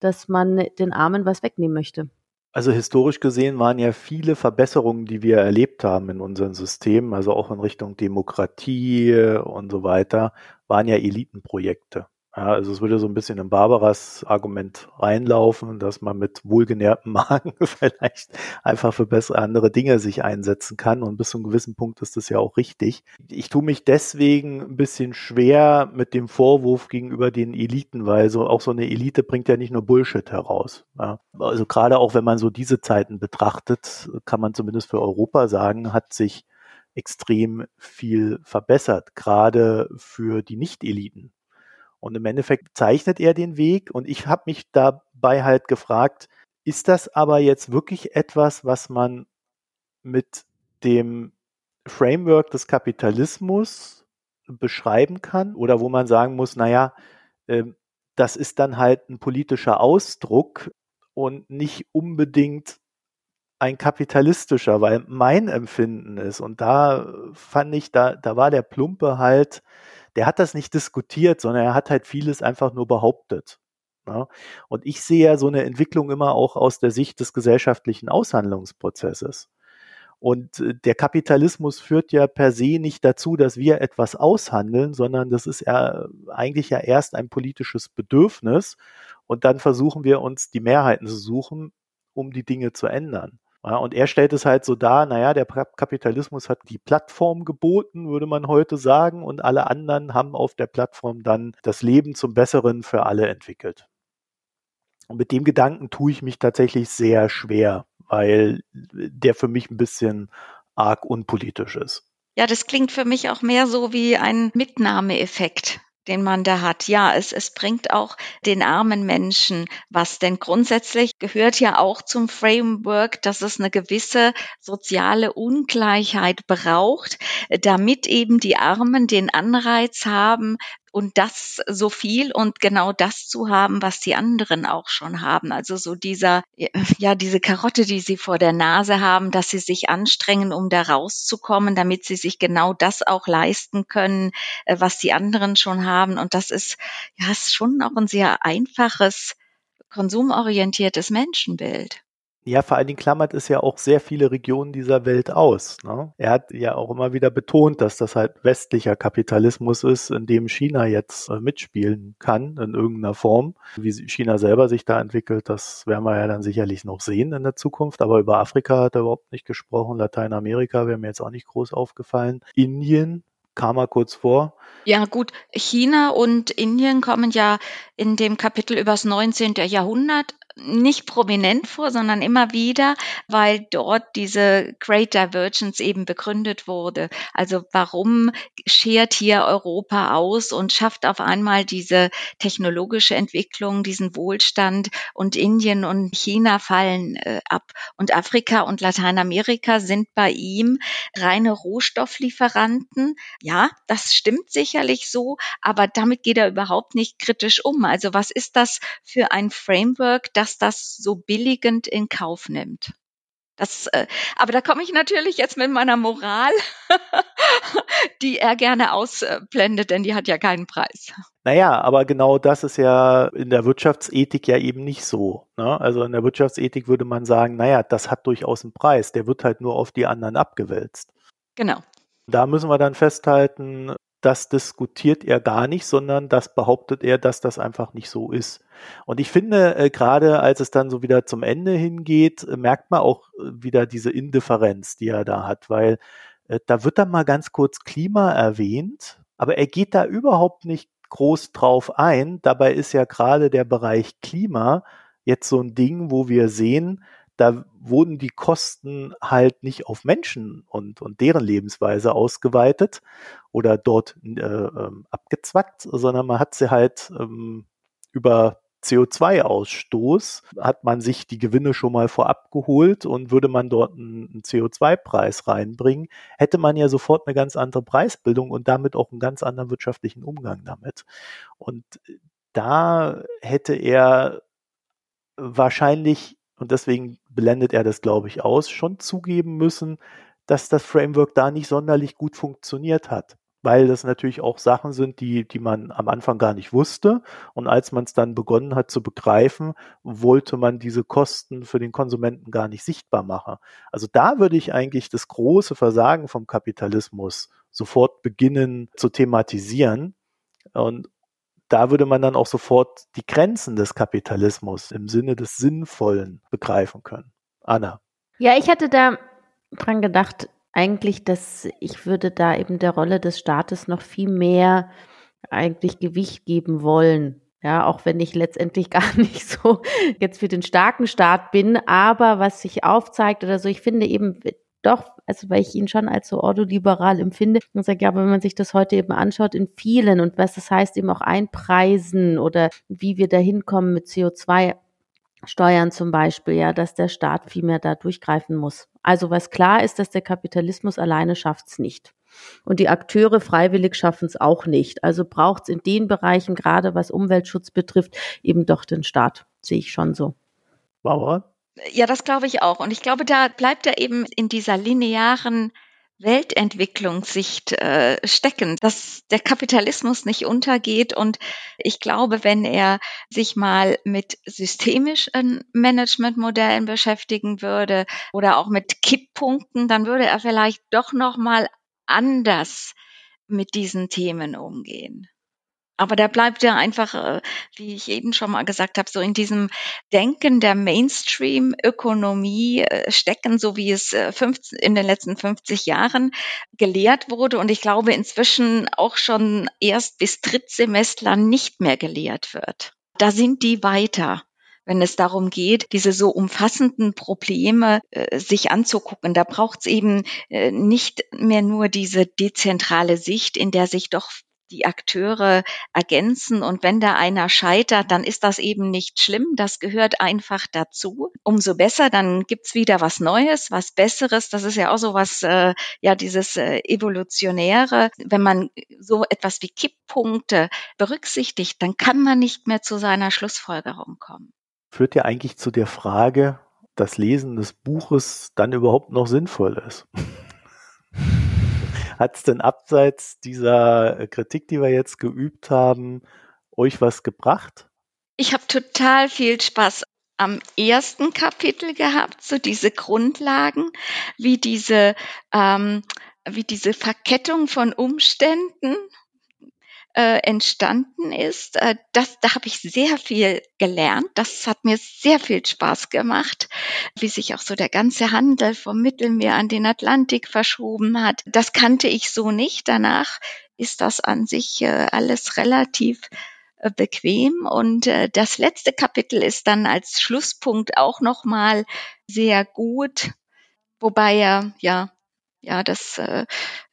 [SPEAKER 2] dass man den Armen was wegnehmen möchte.
[SPEAKER 1] Also historisch gesehen waren ja viele Verbesserungen, die wir erlebt haben in unseren Systemen, also auch in Richtung Demokratie und so weiter, waren ja Elitenprojekte. Ja, also es würde so ein bisschen in Barbaras Argument reinlaufen, dass man mit wohlgenährtem Magen vielleicht einfach für bessere andere Dinge sich einsetzen kann. Und bis zu einem gewissen Punkt ist das ja auch richtig. Ich tue mich deswegen ein bisschen schwer mit dem Vorwurf gegenüber den Eliten, weil so auch so eine Elite bringt ja nicht nur Bullshit heraus. Ja. Also gerade auch wenn man so diese Zeiten betrachtet, kann man zumindest für Europa sagen, hat sich extrem viel verbessert, gerade für die Nicht-Eliten. Und im Endeffekt zeichnet er den Weg. Und ich habe mich dabei halt gefragt, ist das aber jetzt wirklich etwas, was man mit dem Framework des Kapitalismus beschreiben kann? Oder wo man sagen muss, naja, äh, das ist dann halt ein politischer Ausdruck und nicht unbedingt ein kapitalistischer, weil mein Empfinden ist und da fand ich, da, da war der Plumpe halt der hat das nicht diskutiert, sondern er hat halt vieles einfach nur behauptet. Ja? Ne? Und ich sehe ja so eine Entwicklung immer auch aus der Sicht des gesellschaftlichen Aushandlungsprozesses. Und äh, der Kapitalismus führt ja per se nicht dazu, dass wir etwas aushandeln, sondern das ist ja eigentlich ja erst ein politisches Bedürfnis. Und dann versuchen wir uns die Mehrheiten zu suchen, um die Dinge zu ändern. Ja, und er stellt es halt so dar, naja, der Kapitalismus hat die Plattform geboten, würde man heute sagen, und alle anderen haben auf der Plattform dann das Leben zum Besseren für alle entwickelt. Und mit dem Gedanken tue ich mich tatsächlich sehr schwer, weil der für mich ein bisschen arg unpolitisch ist.
[SPEAKER 3] Ja, das klingt für mich auch mehr so wie ein Mitnahmeeffekt den man da hat. Ja, es, es bringt auch den armen Menschen was, denn grundsätzlich gehört ja auch zum Framework, dass es eine gewisse soziale Ungleichheit braucht, damit eben die Armen den Anreiz haben, und das so viel und genau das zu haben, was die anderen auch schon haben. Also so dieser, ja, diese Karotte, die sie vor der Nase haben, dass sie sich anstrengen, um da rauszukommen, damit sie sich genau das auch leisten können, äh, was die anderen schon haben. Und das ist, ja, ist schon auch ein sehr einfaches, konsumorientiertes Menschenbild.
[SPEAKER 1] Ja, vor allen Dingen klammert es ja auch sehr viele Regionen dieser Welt aus. Ne? Er hat ja auch immer wieder betont, dass das halt westlicher Kapitalismus ist, in dem China jetzt äh, mitspielen kann in irgendeiner Form. Wie China selber sich da entwickelt, das werden wir ja dann sicherlich noch sehen in der Zukunft. Aber über Afrika hat er überhaupt nicht gesprochen. Lateinamerika wäre mir jetzt auch nicht groß aufgefallen. Indien kam er kurz vor.
[SPEAKER 3] Ja, gut. China und Indien kommen ja in dem Kapitel übers 19. Jahrhundert nicht prominent vor, sondern immer wieder, weil dort diese Great Divergence eben begründet wurde. Also warum schert hier Europa aus und schafft auf einmal diese technologische Entwicklung, diesen Wohlstand und Indien und China fallen äh, ab und Afrika und Lateinamerika sind bei ihm reine Rohstofflieferanten. Ja, das stimmt sicherlich so, aber damit geht er überhaupt nicht kritisch um. Also was ist das für ein Framework, das das das so billigend in Kauf nimmt. Das, äh, aber da komme ich natürlich jetzt mit meiner Moral, die er gerne ausblendet, denn die hat ja keinen Preis.
[SPEAKER 1] Naja, aber genau das ist ja in der Wirtschaftsethik ja eben nicht so. Ne? Also in der Wirtschaftsethik würde man sagen, naja, das hat durchaus einen Preis, der wird halt nur auf die anderen abgewälzt.
[SPEAKER 3] Genau.
[SPEAKER 1] Da müssen wir dann festhalten, das diskutiert er gar nicht, sondern das behauptet er, dass das einfach nicht so ist. Und ich finde, äh, gerade als es dann so wieder zum Ende hingeht, äh, merkt man auch äh, wieder diese Indifferenz, die er da hat, weil äh, da wird dann mal ganz kurz Klima erwähnt, aber er geht da überhaupt nicht groß drauf ein. Dabei ist ja gerade der Bereich Klima jetzt so ein Ding, wo wir sehen, da wurden die Kosten halt nicht auf Menschen und, und deren Lebensweise ausgeweitet oder dort äh, ähm, abgezwackt, sondern man hat sie halt ähm, über CO2-Ausstoß hat man sich die Gewinne schon mal vorab geholt und würde man dort einen CO2-Preis reinbringen, hätte man ja sofort eine ganz andere Preisbildung und damit auch einen ganz anderen wirtschaftlichen Umgang damit. Und da hätte er wahrscheinlich und deswegen blendet er das, glaube ich, aus, schon zugeben müssen, dass das Framework da nicht sonderlich gut funktioniert hat. Weil das natürlich auch Sachen sind, die, die man am Anfang gar nicht wusste. Und als man es dann begonnen hat zu begreifen, wollte man diese Kosten für den Konsumenten gar nicht sichtbar machen. Also da würde ich eigentlich das große Versagen vom Kapitalismus sofort beginnen zu thematisieren und, da würde man dann auch sofort die Grenzen des Kapitalismus im Sinne des Sinnvollen begreifen können. Anna.
[SPEAKER 2] Ja, ich hatte da dran gedacht, eigentlich, dass ich würde da eben der Rolle des Staates noch viel mehr eigentlich Gewicht geben wollen. Ja, auch wenn ich letztendlich gar nicht so jetzt für den starken Staat bin, aber was sich aufzeigt oder so, ich finde eben, doch, also weil ich ihn schon als so ordoliberal empfinde und sage, ja, aber wenn man sich das heute eben anschaut, in vielen und was das heißt, eben auch einpreisen oder wie wir da hinkommen mit CO2 Steuern zum Beispiel, ja, dass der Staat viel mehr da durchgreifen muss. Also was klar ist, dass der Kapitalismus alleine schafft's nicht. Und die Akteure freiwillig schaffen es auch nicht. Also braucht es in den Bereichen, gerade was Umweltschutz betrifft, eben doch den Staat. Sehe ich schon so.
[SPEAKER 1] Bauer?
[SPEAKER 3] Ja, das glaube ich auch. Und ich glaube, da bleibt er eben in dieser linearen Weltentwicklungssicht äh, stecken, dass der Kapitalismus nicht untergeht. Und ich glaube, wenn er sich mal mit systemischen Managementmodellen beschäftigen würde oder auch mit Kipppunkten, dann würde er vielleicht doch noch mal anders mit diesen Themen umgehen. Aber der bleibt ja einfach, äh, wie ich eben schon mal gesagt habe, so in diesem Denken der Mainstream-Ökonomie äh, stecken, so wie es äh, in den letzten 50 Jahren gelehrt wurde. Und ich glaube inzwischen auch schon erst bis Drittsemestler nicht mehr gelehrt wird. Da sind die weiter wenn es darum geht, diese so umfassenden Probleme äh, sich anzugucken. Da braucht es eben äh, nicht mehr nur diese dezentrale Sicht, in der sich doch die Akteure ergänzen. Und wenn da einer scheitert, dann ist das eben nicht schlimm. Das gehört einfach dazu. Umso besser, dann gibt's wieder was Neues, was Besseres. Das ist ja auch so was, äh, ja, dieses äh, Evolutionäre. Wenn man so etwas wie Kipppunkte berücksichtigt, dann kann man nicht mehr zu seiner Schlussfolgerung kommen.
[SPEAKER 1] Führt ja eigentlich zu der Frage, das Lesen des Buches dann überhaupt noch sinnvoll ist. Hat es denn abseits dieser äh, Kritik, die wir jetzt geübt haben, euch was gebracht?
[SPEAKER 3] Ich habe total viel Spaß am ersten Kapitel gehabt, so diese Grundlagen, wie diese, ähm, wie diese Verkettung von Umständen äh, entstanden ist. Äh, das, da habe ich sehr viel gelernt. Das hat mir sehr viel Spaß gemacht, wie sich auch so der ganze Handel vom Mittelmeer an den Atlantik verschoben hat. Das kannte ich so nicht. Danach ist das an sich äh, alles relativ äh, bequem und äh, das letzte Kapitel ist dann als Schlusspunkt auch noch mal sehr gut, wobei er ja ja das äh,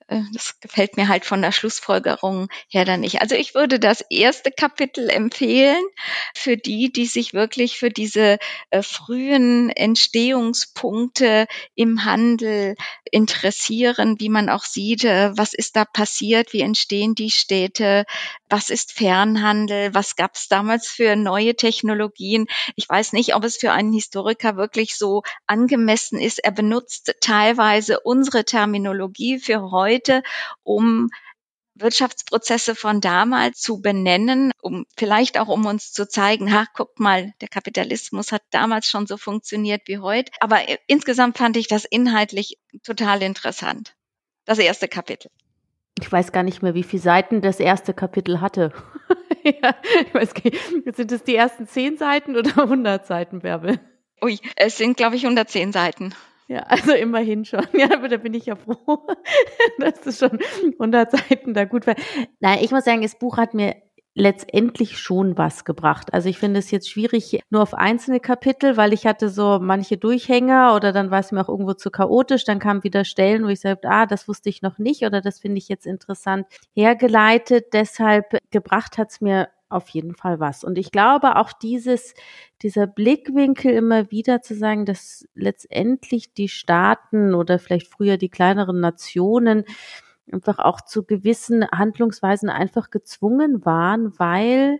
[SPEAKER 3] das gefällt mir halt von der Schlussfolgerung her dann nicht. Also ich würde das erste Kapitel empfehlen für die, die sich wirklich für diese äh, frühen Entstehungspunkte im Handel interessieren, wie man auch sieht, äh, was ist da passiert, wie entstehen die Städte, was ist Fernhandel, was gab es damals für neue Technologien. Ich weiß nicht, ob es für einen Historiker wirklich so angemessen ist. Er benutzt teilweise unsere Terminologie für heute, um Wirtschaftsprozesse von damals zu benennen, um vielleicht auch um uns zu zeigen, ha, guckt mal, der Kapitalismus hat damals schon so funktioniert wie heute. Aber insgesamt fand ich das inhaltlich total interessant. Das erste Kapitel.
[SPEAKER 2] Ich weiß gar nicht mehr, wie viele Seiten das erste Kapitel hatte. ja, ich weiß nicht, sind es die ersten zehn Seiten oder 100 Seiten, Bärbel?
[SPEAKER 3] Ui, es sind, glaube ich, 110 Seiten.
[SPEAKER 2] Ja, also immerhin schon. Ja, aber da bin ich ja froh, dass es schon 100 Seiten da gut war. Nein, ich muss sagen, das Buch hat mir letztendlich schon was gebracht. Also ich finde es jetzt schwierig nur auf einzelne Kapitel, weil ich hatte so manche Durchhänger oder dann war es mir auch irgendwo zu chaotisch. Dann kamen wieder Stellen, wo ich sagte, ah, das wusste ich noch nicht oder das finde ich jetzt interessant hergeleitet. Deshalb gebracht hat es mir auf jeden Fall was. Und ich glaube auch dieses, dieser Blickwinkel immer wieder zu sagen, dass letztendlich die Staaten oder vielleicht früher die kleineren Nationen einfach auch zu gewissen Handlungsweisen einfach gezwungen waren, weil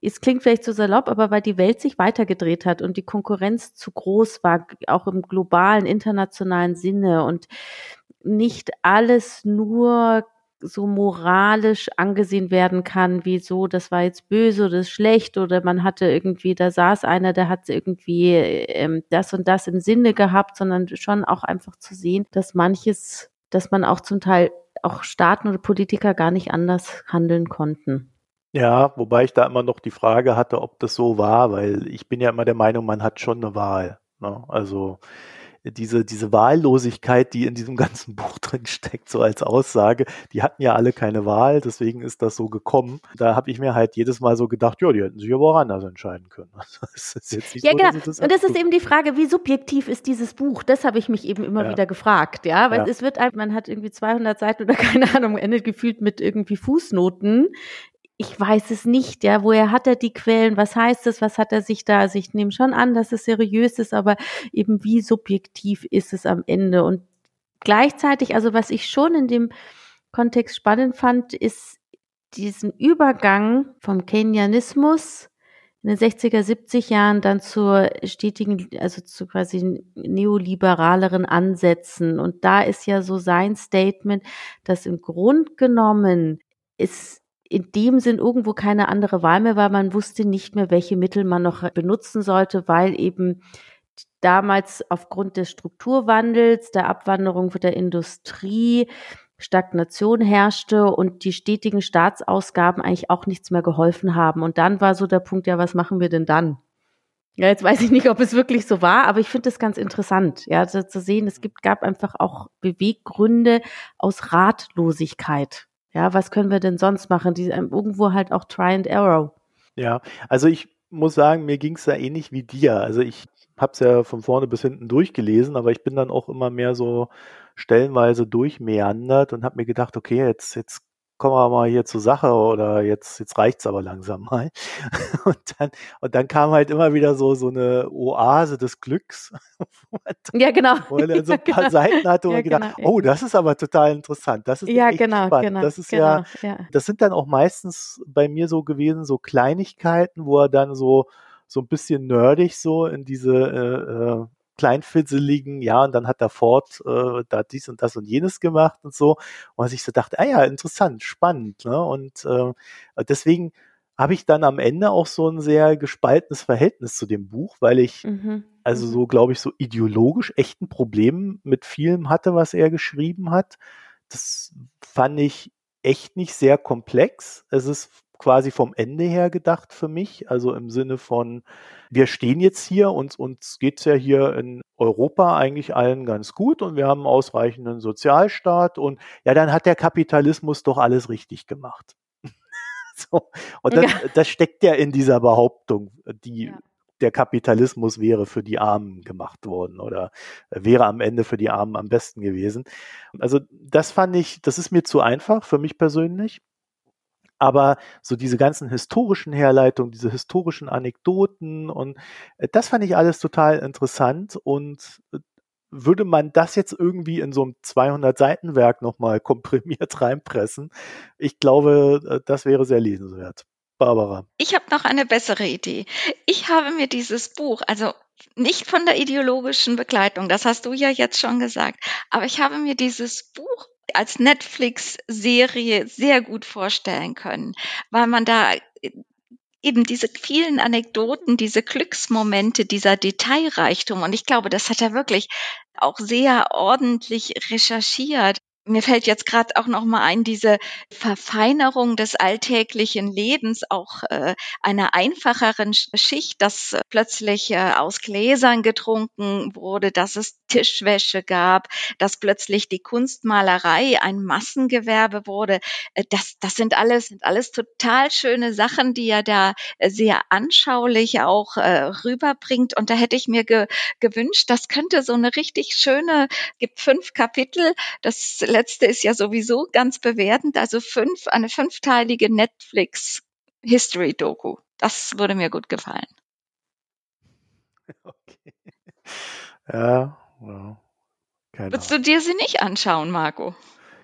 [SPEAKER 2] es klingt vielleicht so salopp, aber weil die Welt sich weitergedreht hat und die Konkurrenz zu groß war, auch im globalen, internationalen Sinne und nicht alles nur so moralisch angesehen werden kann, wie so, das war jetzt böse oder schlecht oder man hatte irgendwie, da saß einer, der hat irgendwie ähm, das und das im Sinne gehabt, sondern schon auch einfach zu sehen, dass manches, dass man auch zum Teil auch Staaten oder Politiker gar nicht anders handeln konnten.
[SPEAKER 1] Ja, wobei ich da immer noch die Frage hatte, ob das so war, weil ich bin ja immer der Meinung, man hat schon eine Wahl. Ne? Also diese, diese Wahllosigkeit, die in diesem ganzen Buch drin steckt, so als Aussage, die hatten ja alle keine Wahl, deswegen ist das so gekommen. Da habe ich mir halt jedes Mal so gedacht, ja, die hätten sich aber auch anders entscheiden können.
[SPEAKER 2] Nicht ja, so, genau. Das Und das ist eben die Frage, wie subjektiv ist dieses Buch? Das habe ich mich eben immer ja. wieder gefragt, ja, weil ja. es wird man hat irgendwie 200 Seiten oder keine Ahnung, endet gefühlt mit irgendwie Fußnoten, ich weiß es nicht, ja, woher hat er die Quellen, was heißt es, was hat er sich da, also ich nehme schon an, dass es seriös ist, aber eben wie subjektiv ist es am Ende? Und gleichzeitig, also was ich schon in dem Kontext spannend fand, ist diesen Übergang vom Keynesianismus in den 60er, 70 Jahren dann zur stetigen, also zu quasi neoliberaleren Ansätzen. Und da ist ja so sein Statement, dass im Grund genommen ist in dem Sinn irgendwo keine andere Wahl mehr, weil man wusste nicht mehr, welche Mittel man noch benutzen sollte, weil eben damals aufgrund des Strukturwandels, der Abwanderung der Industrie, Stagnation herrschte und die stetigen Staatsausgaben eigentlich auch nichts mehr geholfen haben. Und dann war so der Punkt, ja, was machen wir denn dann? Ja, jetzt weiß ich nicht, ob es wirklich so war, aber ich finde es ganz interessant, ja, zu, zu sehen, es gibt, gab einfach auch Beweggründe aus Ratlosigkeit. Ja, was können wir denn sonst machen? Die, ähm, irgendwo halt auch Try and Error.
[SPEAKER 1] Ja, also ich muss sagen, mir ging es da ähnlich wie dir. Also ich habe es ja von vorne bis hinten durchgelesen, aber ich bin dann auch immer mehr so stellenweise durchmeandert und habe mir gedacht, okay, jetzt, jetzt kommen wir mal hier zur Sache oder jetzt, jetzt reicht's aber langsam mal. Und dann, und dann kam halt immer wieder so, so eine Oase des Glücks.
[SPEAKER 2] ja, genau.
[SPEAKER 1] Wo er dann so ein paar genau. Seiten hatte und ja, gedacht, genau. oh, das ist aber total interessant. Das ist
[SPEAKER 2] ja, genau, spannend. genau.
[SPEAKER 1] Das ist
[SPEAKER 2] genau,
[SPEAKER 1] ja, ja, das sind dann auch meistens bei mir so gewesen, so Kleinigkeiten, wo er dann so, so ein bisschen nerdig so in diese äh, äh, kleinfizzeligen, ja, und dann hat der Ford äh, da dies und das und jenes gemacht und so. Und ich so dachte, ah ja, interessant, spannend, ne? Und äh, deswegen habe ich dann am Ende auch so ein sehr gespaltenes Verhältnis zu dem Buch, weil ich mhm. also mhm. so, glaube ich, so ideologisch echt ein Problem mit vielem hatte, was er geschrieben hat. Das fand ich echt nicht sehr komplex. Es ist quasi vom Ende her gedacht für mich, also im Sinne von, wir stehen jetzt hier und uns geht's ja hier in Europa eigentlich allen ganz gut und wir haben einen ausreichenden Sozialstaat und ja, dann hat der Kapitalismus doch alles richtig gemacht. so. Und das, ja. das, steckt ja in dieser Behauptung, die ja. der Kapitalismus wäre für die Armen gemacht worden oder wäre am Ende für die Armen am besten gewesen. Also das fand ich, das ist mir zu einfach für mich persönlich. Aber so diese ganzen historischen Herleitungen, diese historischen Anekdoten und äh, das fand ich alles total interessant und äh, würde man das jetzt irgendwie in so einem 200 Seiten Werk nochmal komprimiert reinpressen, ich glaube, äh, das wäre sehr lesenswert. Barbara.
[SPEAKER 3] Ich habe noch eine bessere Idee. Ich habe mir dieses Buch, also nicht von der ideologischen Begleitung, das hast du ja jetzt schon gesagt, aber ich habe mir dieses Buch als Netflix-Serie sehr gut vorstellen können, weil man da äh, eben diese vielen Anekdoten, diese Glücksmomente, dieser Detailreichtum. Und ich glaube, das hat er wirklich auch sehr ordentlich recherchiert. Mir fällt jetzt gerade auch noch mal ein, diese Verfeinerung des alltäglichen Lebens, auch äh, einer einfacheren Schicht, dass äh, plötzlich äh, aus Gläsern getrunken wurde, dass es Tischwäsche gab, dass plötzlich die Kunstmalerei ein Massengewerbe wurde. Äh, das, das sind alles, sind alles total schöne Sachen, die er da äh, sehr anschaulich auch äh, rüberbringt. Und da hätte ich mir ge gewünscht, das könnte so eine richtig schöne, gibt fünf Kapitel, das letzte ist ja sowieso ganz bewertend. Also fünf, eine fünfteilige Netflix History Doku. Das würde mir gut gefallen.
[SPEAKER 1] Okay. Ja, well,
[SPEAKER 3] Würdest du dir sie nicht anschauen, Marco?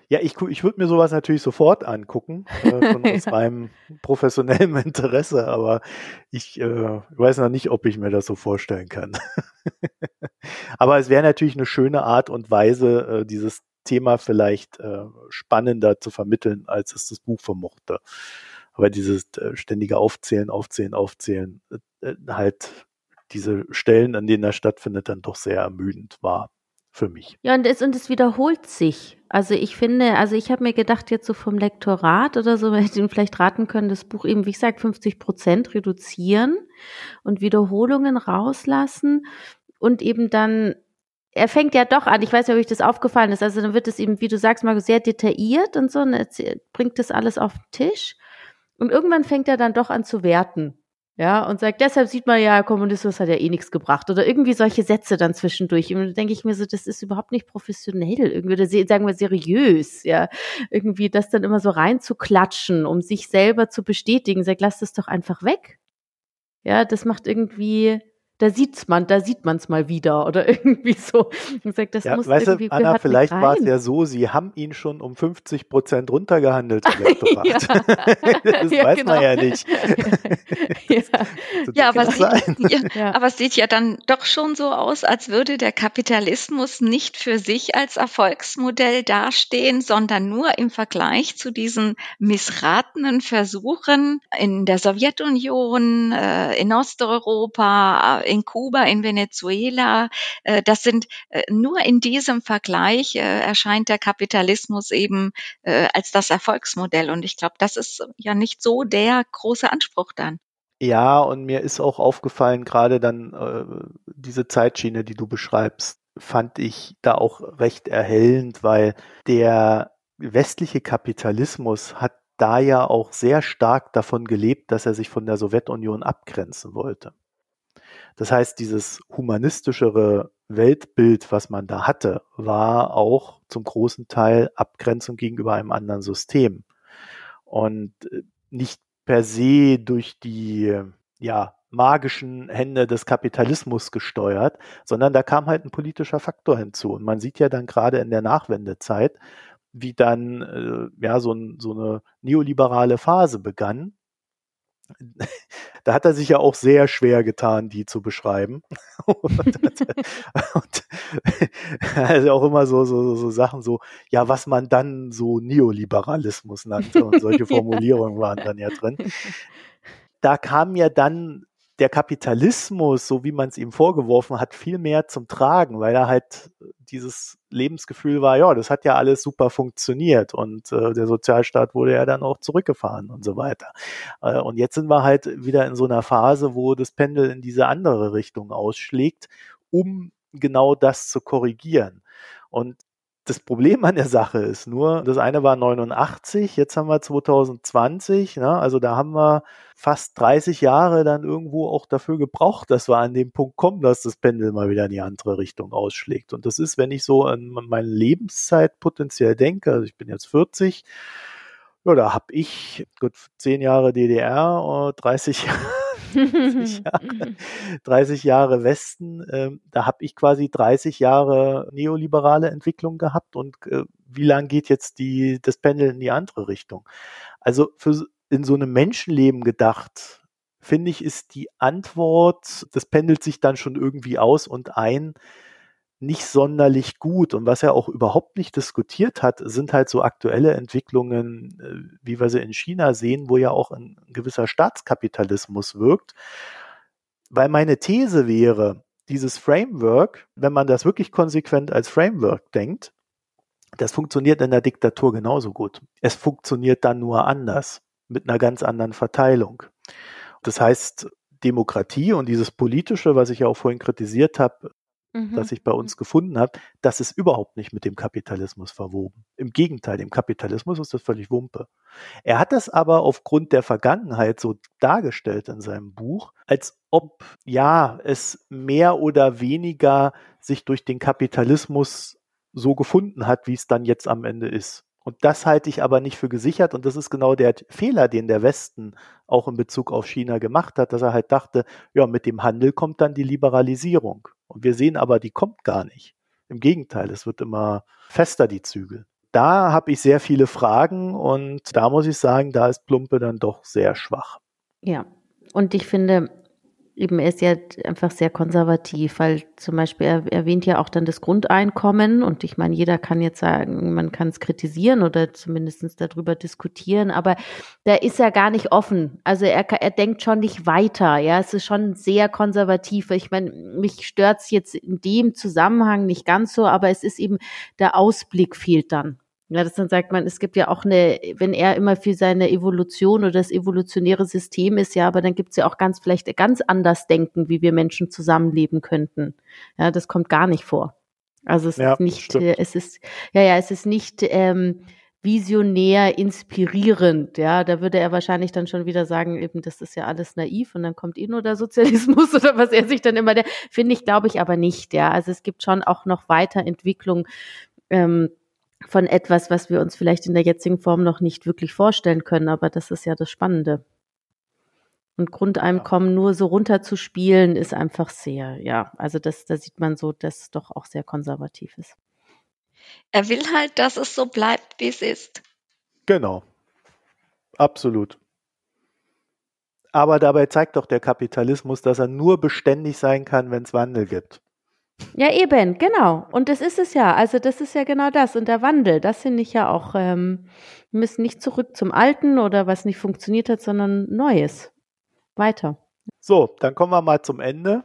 [SPEAKER 1] Ja, ich, ich würde mir sowas natürlich sofort angucken, äh, von aus meinem professionellen Interesse, aber ich äh, weiß noch nicht, ob ich mir das so vorstellen kann. aber es wäre natürlich eine schöne Art und Weise, äh, dieses Thema vielleicht äh, spannender zu vermitteln, als es das Buch vermochte. Aber dieses äh, ständige Aufzählen, Aufzählen, Aufzählen, äh, halt diese Stellen, an denen er stattfindet, dann doch sehr ermüdend war für mich.
[SPEAKER 2] Ja, und es, und es wiederholt sich. Also ich finde, also ich habe mir gedacht, jetzt so vom Lektorat oder so, hätte ich Ihnen vielleicht raten können, das Buch eben, wie gesagt, 50 Prozent reduzieren und Wiederholungen rauslassen und eben dann er fängt ja doch an, ich weiß nicht, ob euch das aufgefallen ist, also dann wird es eben, wie du sagst, mal sehr detailliert und so, und er bringt das alles auf den Tisch. Und irgendwann fängt er dann doch an zu werten. Ja, und sagt, deshalb sieht man ja, Kommunismus hat ja eh nichts gebracht. Oder irgendwie solche Sätze dann zwischendurch. Und dann denke ich mir so, das ist überhaupt nicht professionell, irgendwie, oder sagen wir seriös, ja. Irgendwie das dann immer so reinzuklatschen, um sich selber zu bestätigen. Sagt, lass das doch einfach weg. Ja, das macht irgendwie, da sieht's man, da sieht man's mal wieder oder irgendwie so.
[SPEAKER 1] Und sagt, das ja, muss weißt irgendwie, du, Anna, vielleicht war es ja so, sie haben ihn schon um 50 Prozent runtergehandelt ja. das ja, weiß genau. man ja nicht.
[SPEAKER 3] ja, ja aber, sieht, ja, aber es sieht ja dann doch schon so aus, als würde der Kapitalismus nicht für sich als Erfolgsmodell dastehen, sondern nur im Vergleich zu diesen missratenen Versuchen in der Sowjetunion, äh, in Osteuropa, in Kuba, in Venezuela. Äh, das sind äh, nur in diesem Vergleich äh, erscheint der Kapitalismus eben als das Erfolgsmodell. Und ich glaube, das ist ja nicht so der große Anspruch dann.
[SPEAKER 1] Ja, und mir ist auch aufgefallen, gerade dann diese Zeitschiene, die du beschreibst, fand ich da auch recht erhellend, weil der westliche Kapitalismus hat da ja auch sehr stark davon gelebt, dass er sich von der Sowjetunion abgrenzen wollte. Das heißt, dieses humanistischere Weltbild, was man da hatte, war auch zum großen Teil Abgrenzung gegenüber einem anderen System. Und äh, nicht per se durch die ja, magischen Hände des Kapitalismus gesteuert, sondern da kam halt ein politischer Faktor hinzu. Und man sieht ja dann gerade in der Nachwendezeit, wie dann äh, ja so, ein, so eine neoliberale Phase begann. Da hat er sich ja auch sehr schwer getan, die zu beschreiben. und, und also auch immer so, so, so Sachen so, ja, was man dann so Neoliberalismus nannte und solche Formulierungen waren dann ja drin. Da kam ja dann der Kapitalismus, so wie man es ihm vorgeworfen hat, viel mehr zum Tragen, weil er halt dieses Lebensgefühl war, ja, das hat ja alles super funktioniert und äh, der Sozialstaat wurde ja dann auch zurückgefahren und so weiter. Äh, und jetzt sind wir halt wieder in so einer Phase, wo das Pendel in diese andere Richtung ausschlägt, um genau das zu korrigieren. Und das Problem an der Sache ist nur, das eine war 89, jetzt haben wir 2020, ne? also da haben wir fast 30 Jahre dann irgendwo auch dafür gebraucht, dass wir an den Punkt kommen, dass das Pendel mal wieder in die andere Richtung ausschlägt. Und das ist, wenn ich so an meine Lebenszeit potenziell denke, also ich bin jetzt 40, ja, da habe ich gut 10 Jahre DDR, 30 Jahre 30 Jahre, 30 Jahre Westen, äh, da habe ich quasi 30 Jahre neoliberale Entwicklung gehabt und äh, wie lang geht jetzt die, das Pendel in die andere Richtung? Also für, in so einem Menschenleben gedacht, finde ich, ist die Antwort, das pendelt sich dann schon irgendwie aus und ein, nicht sonderlich gut. Und was er auch überhaupt nicht diskutiert hat, sind halt so aktuelle Entwicklungen, äh, wie wir sie in China sehen, wo ja auch ein gewisser Staatskapitalismus wirkt. Weil meine These wäre, dieses Framework, wenn man das wirklich konsequent als Framework denkt, das funktioniert in der Diktatur genauso gut. Es funktioniert dann nur anders, mit einer ganz anderen Verteilung. Das heißt, Demokratie und dieses Politische, was ich ja auch vorhin kritisiert habe, mhm. das ich bei uns gefunden habe, das ist überhaupt nicht mit dem Kapitalismus verwoben. Im Gegenteil, dem Kapitalismus ist das völlig Wumpe. Er hat das aber aufgrund der Vergangenheit so dargestellt in seinem Buch, als ob ja es mehr oder weniger sich durch den Kapitalismus so gefunden hat, wie es dann jetzt am Ende ist. Und das halte ich aber nicht für gesichert. Und das ist genau der Fehler, den der Westen auch in Bezug auf China gemacht hat, dass er halt dachte, ja, mit dem Handel kommt dann die Liberalisierung. Und wir sehen aber, die kommt gar nicht. Im Gegenteil, es wird immer fester, die Zügel. Da habe ich sehr viele Fragen und da muss ich sagen, da ist Plumpe dann doch sehr schwach.
[SPEAKER 2] Ja, und ich finde, eben, er ist ja einfach sehr konservativ, weil zum Beispiel er erwähnt ja auch dann das Grundeinkommen und ich meine, jeder kann jetzt sagen, man kann es kritisieren oder zumindest darüber diskutieren, aber da ist er gar nicht offen. Also er, er denkt schon nicht weiter, ja, es ist schon sehr konservativ. Ich meine, mich stört's jetzt in dem Zusammenhang nicht ganz so, aber es ist eben, der Ausblick fehlt dann. Ja, das dann sagt man, es gibt ja auch eine, wenn er immer für seine Evolution oder das evolutionäre System ist, ja, aber dann gibt es ja auch ganz vielleicht ganz anders denken, wie wir Menschen zusammenleben könnten. Ja, das kommt gar nicht vor. Also es ja, ist nicht, stimmt. es ist, ja, ja, es ist nicht ähm, visionär inspirierend. Ja, da würde er wahrscheinlich dann schon wieder sagen, eben, das ist ja alles naiv und dann kommt eh nur der Sozialismus oder was er sich dann immer, der finde ich, glaube ich aber nicht. Ja, also es gibt schon auch noch Weiterentwicklung. Ähm, von etwas, was wir uns vielleicht in der jetzigen Form noch nicht wirklich vorstellen können, aber das ist ja das Spannende. Und Grundeinkommen nur so runterzuspielen, ist einfach sehr, ja, also das, da sieht man so, dass es doch auch sehr konservativ ist.
[SPEAKER 3] Er will halt, dass es so bleibt, wie es ist.
[SPEAKER 1] Genau. Absolut. Aber dabei zeigt doch der Kapitalismus, dass er nur beständig sein kann, wenn es Wandel gibt.
[SPEAKER 2] Ja, eben, genau. Und das ist es ja. Also das ist ja genau das. Und der Wandel, das finde ich ja auch, ähm, wir müssen nicht zurück zum Alten oder was nicht funktioniert hat, sondern Neues. Weiter.
[SPEAKER 1] So, dann kommen wir mal zum Ende.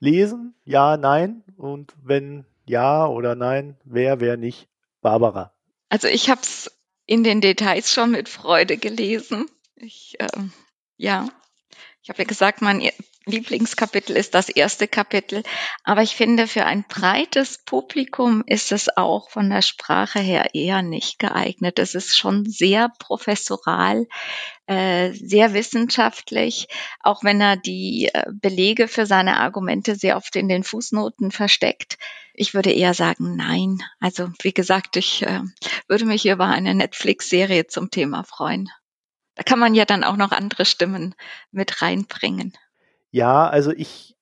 [SPEAKER 1] lesen? Ja, nein. Und wenn ja oder nein, wer, wer nicht? Barbara.
[SPEAKER 3] Also ich habe es in den Details schon mit Freude gelesen. Ich, äh, ja, ich habe ja gesagt, mein Lieblingskapitel ist das erste Kapitel. Aber ich finde, für ein breites Publikum ist es auch von der Sprache her eher nicht geeignet. Es ist schon sehr professoral, äh, sehr wissenschaftlich, auch wenn er die äh, Belege für seine Argumente sehr oft in den Fußnoten versteckt. Ich würde eher sagen, nein. Also wie gesagt, ich äh, würde mich über eine Netflix-Serie zum Thema freuen. Da kann man ja dann auch noch andere Stimmen mit reinbringen.
[SPEAKER 1] Ja, also ich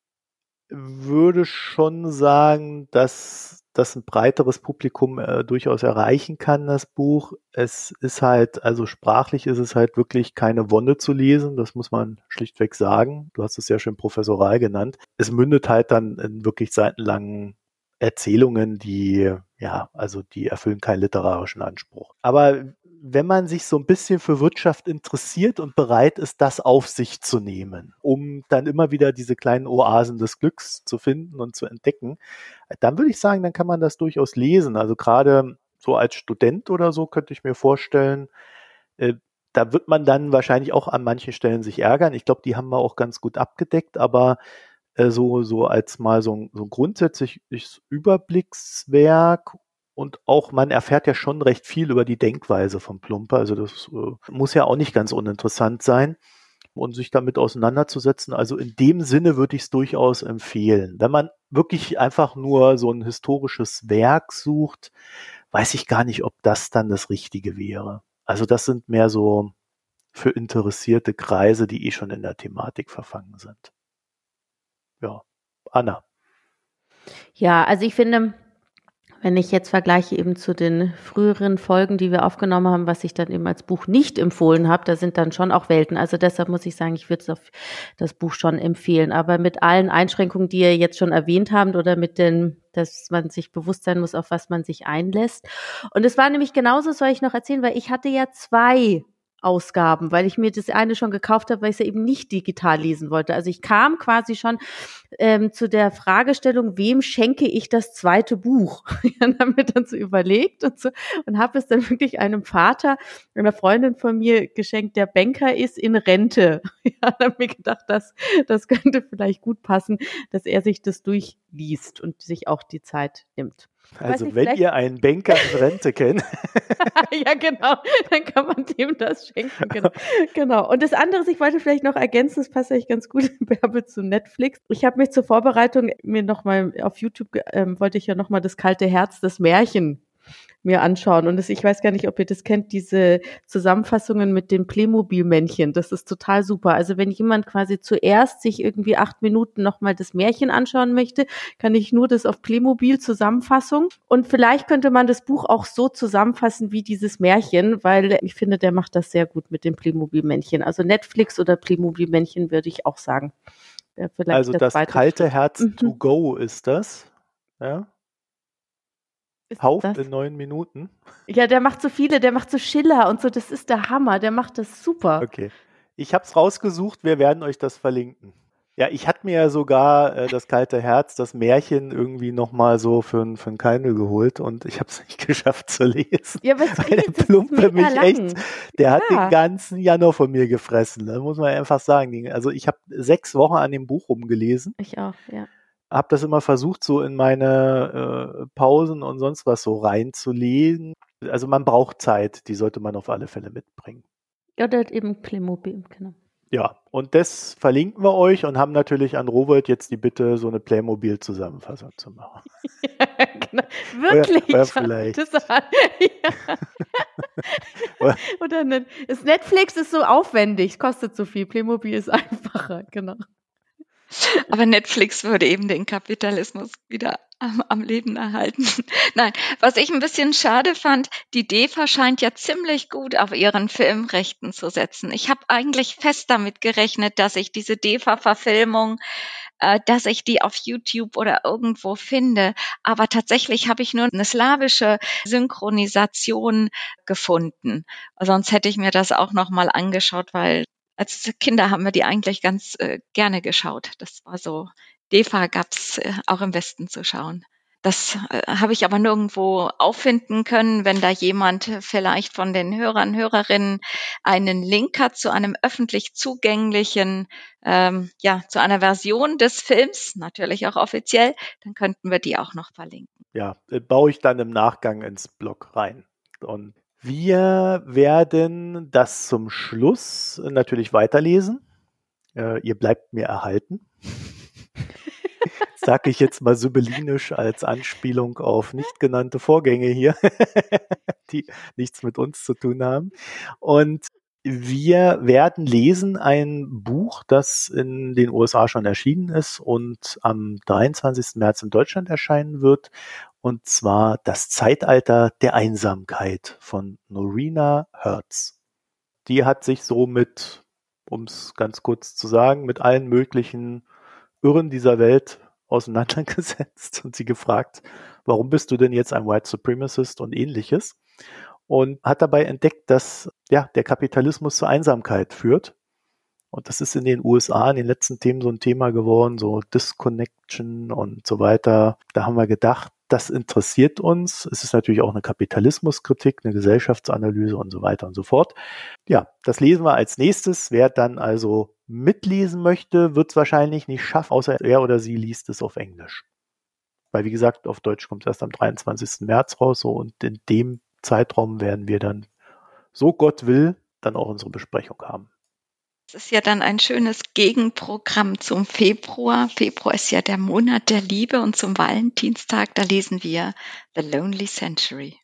[SPEAKER 1] würde schon sagen, dass das ein breiteres Publikum äh, durchaus erreichen kann, das Buch. Es ist halt, also sprachlich ist es halt wirklich keine Wonne zu lesen, das muss man schlichtweg sagen. Du hast es ja schon professoral genannt. Es mündet halt dann in wirklich seitenlangen Erzählungen, die, ja, also die erfüllen keinen literarischen Anspruch. Aber wenn man sich so ein bisschen für Wirtschaft interessiert und bereit ist, das auf sich zu nehmen, um dann immer wieder diese kleinen Oasen des Glücks zu finden und zu entdecken, dann würde ich sagen, dann kann man das durchaus lesen. Also gerade so als Student oder so könnte ich mir vorstellen, äh, da wird man dann wahrscheinlich auch an manchen Stellen sich ärgern. Ich glaube, die haben wir auch ganz gut abgedeckt, aber äh, so, so als mal so ein, so ein grundsätzliches Überblickswerk und auch man erfährt ja schon recht viel über die Denkweise von Plumper. Also das äh, muss ja auch nicht ganz uninteressant sein und sich damit auseinanderzusetzen. Also in dem Sinne würde ich es durchaus empfehlen. Wenn man wirklich einfach nur so ein historisches Werk sucht, weiß ich gar nicht, ob das dann das Richtige wäre. Also das sind mehr so für interessierte Kreise, die eh schon in der Thematik verfangen sind. Ja, Anna.
[SPEAKER 2] Ja, also ich finde, wenn ich jetzt vergleiche eben zu den früheren Folgen, die wir aufgenommen haben, was ich dann eben als Buch nicht empfohlen habe, da sind dann schon auch Welten. Also deshalb muss ich sagen, ich würde das Buch schon empfehlen. Aber mit allen Einschränkungen, die ihr jetzt schon erwähnt habt oder mit den, dass man sich bewusst sein muss, auf was man sich einlässt. Und es war nämlich genauso, soll ich noch erzählen, weil ich hatte ja zwei Ausgaben, weil ich mir das eine schon gekauft habe, weil ich es ja eben nicht digital lesen wollte. Also ich kam quasi schon ähm, zu der Fragestellung, wem schenke ich das zweite Buch? und habe mir dann so überlegt und so und habe es dann wirklich einem Vater, einer Freundin von mir geschenkt, der Banker ist in Rente. ja, dann habe mir gedacht, das, das könnte vielleicht gut passen, dass er sich das durchliest und sich auch die Zeit nimmt.
[SPEAKER 1] Also nicht, wenn ihr einen Banker in Rente kennt.
[SPEAKER 2] ja, genau, dann kann man dem das schenken. Genau. genau. Und das andere, ich wollte vielleicht noch ergänzen, das passt eigentlich ganz gut, Bärbe zu Netflix. Ich habe mich zur Vorbereitung mir nochmal auf YouTube, ähm, wollte ich ja nochmal das kalte Herz, das Märchen mir anschauen. Und das, ich weiß gar nicht, ob ihr das kennt, diese Zusammenfassungen mit den Playmobil-Männchen. Das ist total super. Also wenn jemand quasi zuerst sich irgendwie acht Minuten nochmal das Märchen anschauen möchte, kann ich nur das auf Playmobil Zusammenfassung. Und vielleicht könnte man das Buch auch so zusammenfassen wie dieses Märchen, weil ich finde, der macht das sehr gut mit den Playmobil-Männchen. Also Netflix oder Playmobil-Männchen würde ich auch sagen.
[SPEAKER 1] also das kalte Herz mhm. to go ist das. Ja. Ist Haupt das? in neun Minuten.
[SPEAKER 2] Ja, der macht so viele, der macht so Schiller und so, das ist der Hammer, der macht das super.
[SPEAKER 1] Okay. Ich habe es rausgesucht, wir werden euch das verlinken. Ja, ich hatte mir ja sogar äh, das kalte Herz, das Märchen irgendwie nochmal so für, für ein Kindle geholt und ich habe es nicht geschafft zu lesen. Ja, was weil der Plumpe mich lang. echt, der ja. hat den ganzen Januar von mir gefressen, das muss man einfach sagen. Also ich habe sechs Wochen an dem Buch rumgelesen.
[SPEAKER 2] Ich auch, ja
[SPEAKER 1] habe das immer versucht, so in meine äh, Pausen und sonst was so reinzulegen. Also man braucht Zeit, die sollte man auf alle Fälle mitbringen.
[SPEAKER 2] Ja, der hat eben Playmobil, genau.
[SPEAKER 1] Ja, und das verlinken wir euch und haben natürlich an Robert jetzt die Bitte, so eine Playmobil-Zusammenfassung zu machen.
[SPEAKER 2] ja, genau. Wirklich? Oder,
[SPEAKER 1] oder vielleicht. Das, ja.
[SPEAKER 2] oder ne, Netflix ist so aufwendig, kostet so viel. Playmobil ist einfacher, genau.
[SPEAKER 3] Aber Netflix würde eben den Kapitalismus wieder am, am, Leben erhalten. Nein, was ich ein bisschen schade fand, die DEFA scheint ja ziemlich gut auf ihren Filmrechten zu setzen. Ich habe eigentlich fest damit gerechnet, dass ich diese DEFA-Verfilmung, äh, dass ich die auf YouTube oder irgendwo finde. Aber tatsächlich habe ich nur eine slawische Synchronisation gefunden. Sonst hätte ich mir das auch noch mal angeschaut, weil als Kinder haben wir die eigentlich ganz äh, gerne geschaut. Das war so DEFA gab's äh, auch im Westen zu schauen. Das äh, habe ich aber nirgendwo auffinden können. Wenn da jemand vielleicht von den Hörern, Hörerinnen einen Link hat zu einem öffentlich zugänglichen, ähm, ja, zu einer Version des Films, natürlich auch offiziell, dann könnten wir die auch noch verlinken.
[SPEAKER 1] Ja, äh, baue ich dann im Nachgang ins Blog rein. Und wir werden das zum Schluss natürlich weiterlesen. Äh, ihr bleibt mir erhalten sage ich jetzt mal sibyllinisch als Anspielung auf nicht genannte Vorgänge hier, die nichts mit uns zu tun haben. Und wir werden lesen ein Buch, das in den USA schon erschienen ist und am 23. März in Deutschland erscheinen wird. Und zwar Das Zeitalter der Einsamkeit von Norina Hertz. Die hat sich so mit, um es ganz kurz zu sagen, mit allen möglichen Irren dieser Welt auseinandergesetzt und sie gefragt, warum bist du denn jetzt ein White Supremacist und ähnliches? Und hat dabei entdeckt, dass ja, der Kapitalismus zur Einsamkeit führt. Und das ist in den USA in den letzten Themen so ein Thema geworden, so Disconnection und so weiter. Da haben wir gedacht, das interessiert uns. Es ist natürlich auch eine Kapitalismuskritik, eine Gesellschaftsanalyse und so weiter und so fort. Ja, das lesen wir als nächstes. Wer dann also mitlesen möchte, wird es wahrscheinlich nicht schaffen, außer er oder sie liest es auf Englisch. Weil, wie gesagt, auf Deutsch kommt es erst am 23. März raus, so und in dem Zeitraum werden wir dann, so Gott will, dann auch unsere Besprechung haben.
[SPEAKER 3] Es ist ja dann ein schönes Gegenprogramm zum Februar. Februar ist ja der Monat der Liebe und zum Valentinstag, da lesen wir The Lonely Century.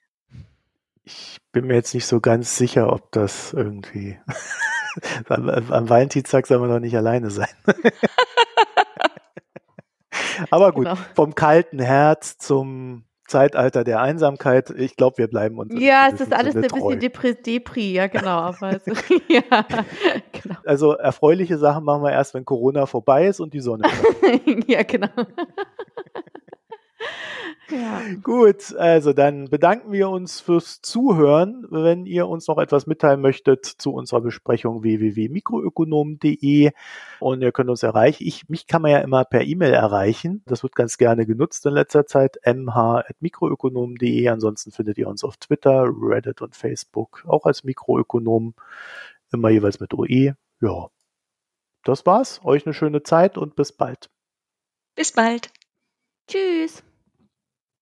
[SPEAKER 1] Ich bin mir jetzt nicht so ganz sicher, ob das irgendwie am, am Valentinstag soll man doch nicht alleine sein. Aber gut, genau. vom kalten Herz zum Zeitalter der Einsamkeit. Ich glaube, wir bleiben uns.
[SPEAKER 2] Ja, es ist alles ein bisschen Depri, Depri ja, genau. Aber also, ja,
[SPEAKER 1] genau. Also erfreuliche Sachen machen wir erst, wenn Corona vorbei ist und die Sonne.
[SPEAKER 2] ja, genau.
[SPEAKER 1] Ja. Gut, also dann bedanken wir uns fürs Zuhören. Wenn ihr uns noch etwas mitteilen möchtet zu unserer Besprechung www.mikroökonom.de und ihr könnt uns erreichen. Ich, mich kann man ja immer per E-Mail erreichen. Das wird ganz gerne genutzt in letzter Zeit. mh.mikroökonom.de. Ansonsten findet ihr uns auf Twitter, Reddit und Facebook auch als Mikroökonom. Immer jeweils mit OE. Ja. Das war's. Euch eine schöne Zeit und bis bald.
[SPEAKER 3] Bis bald.
[SPEAKER 2] Tschüss.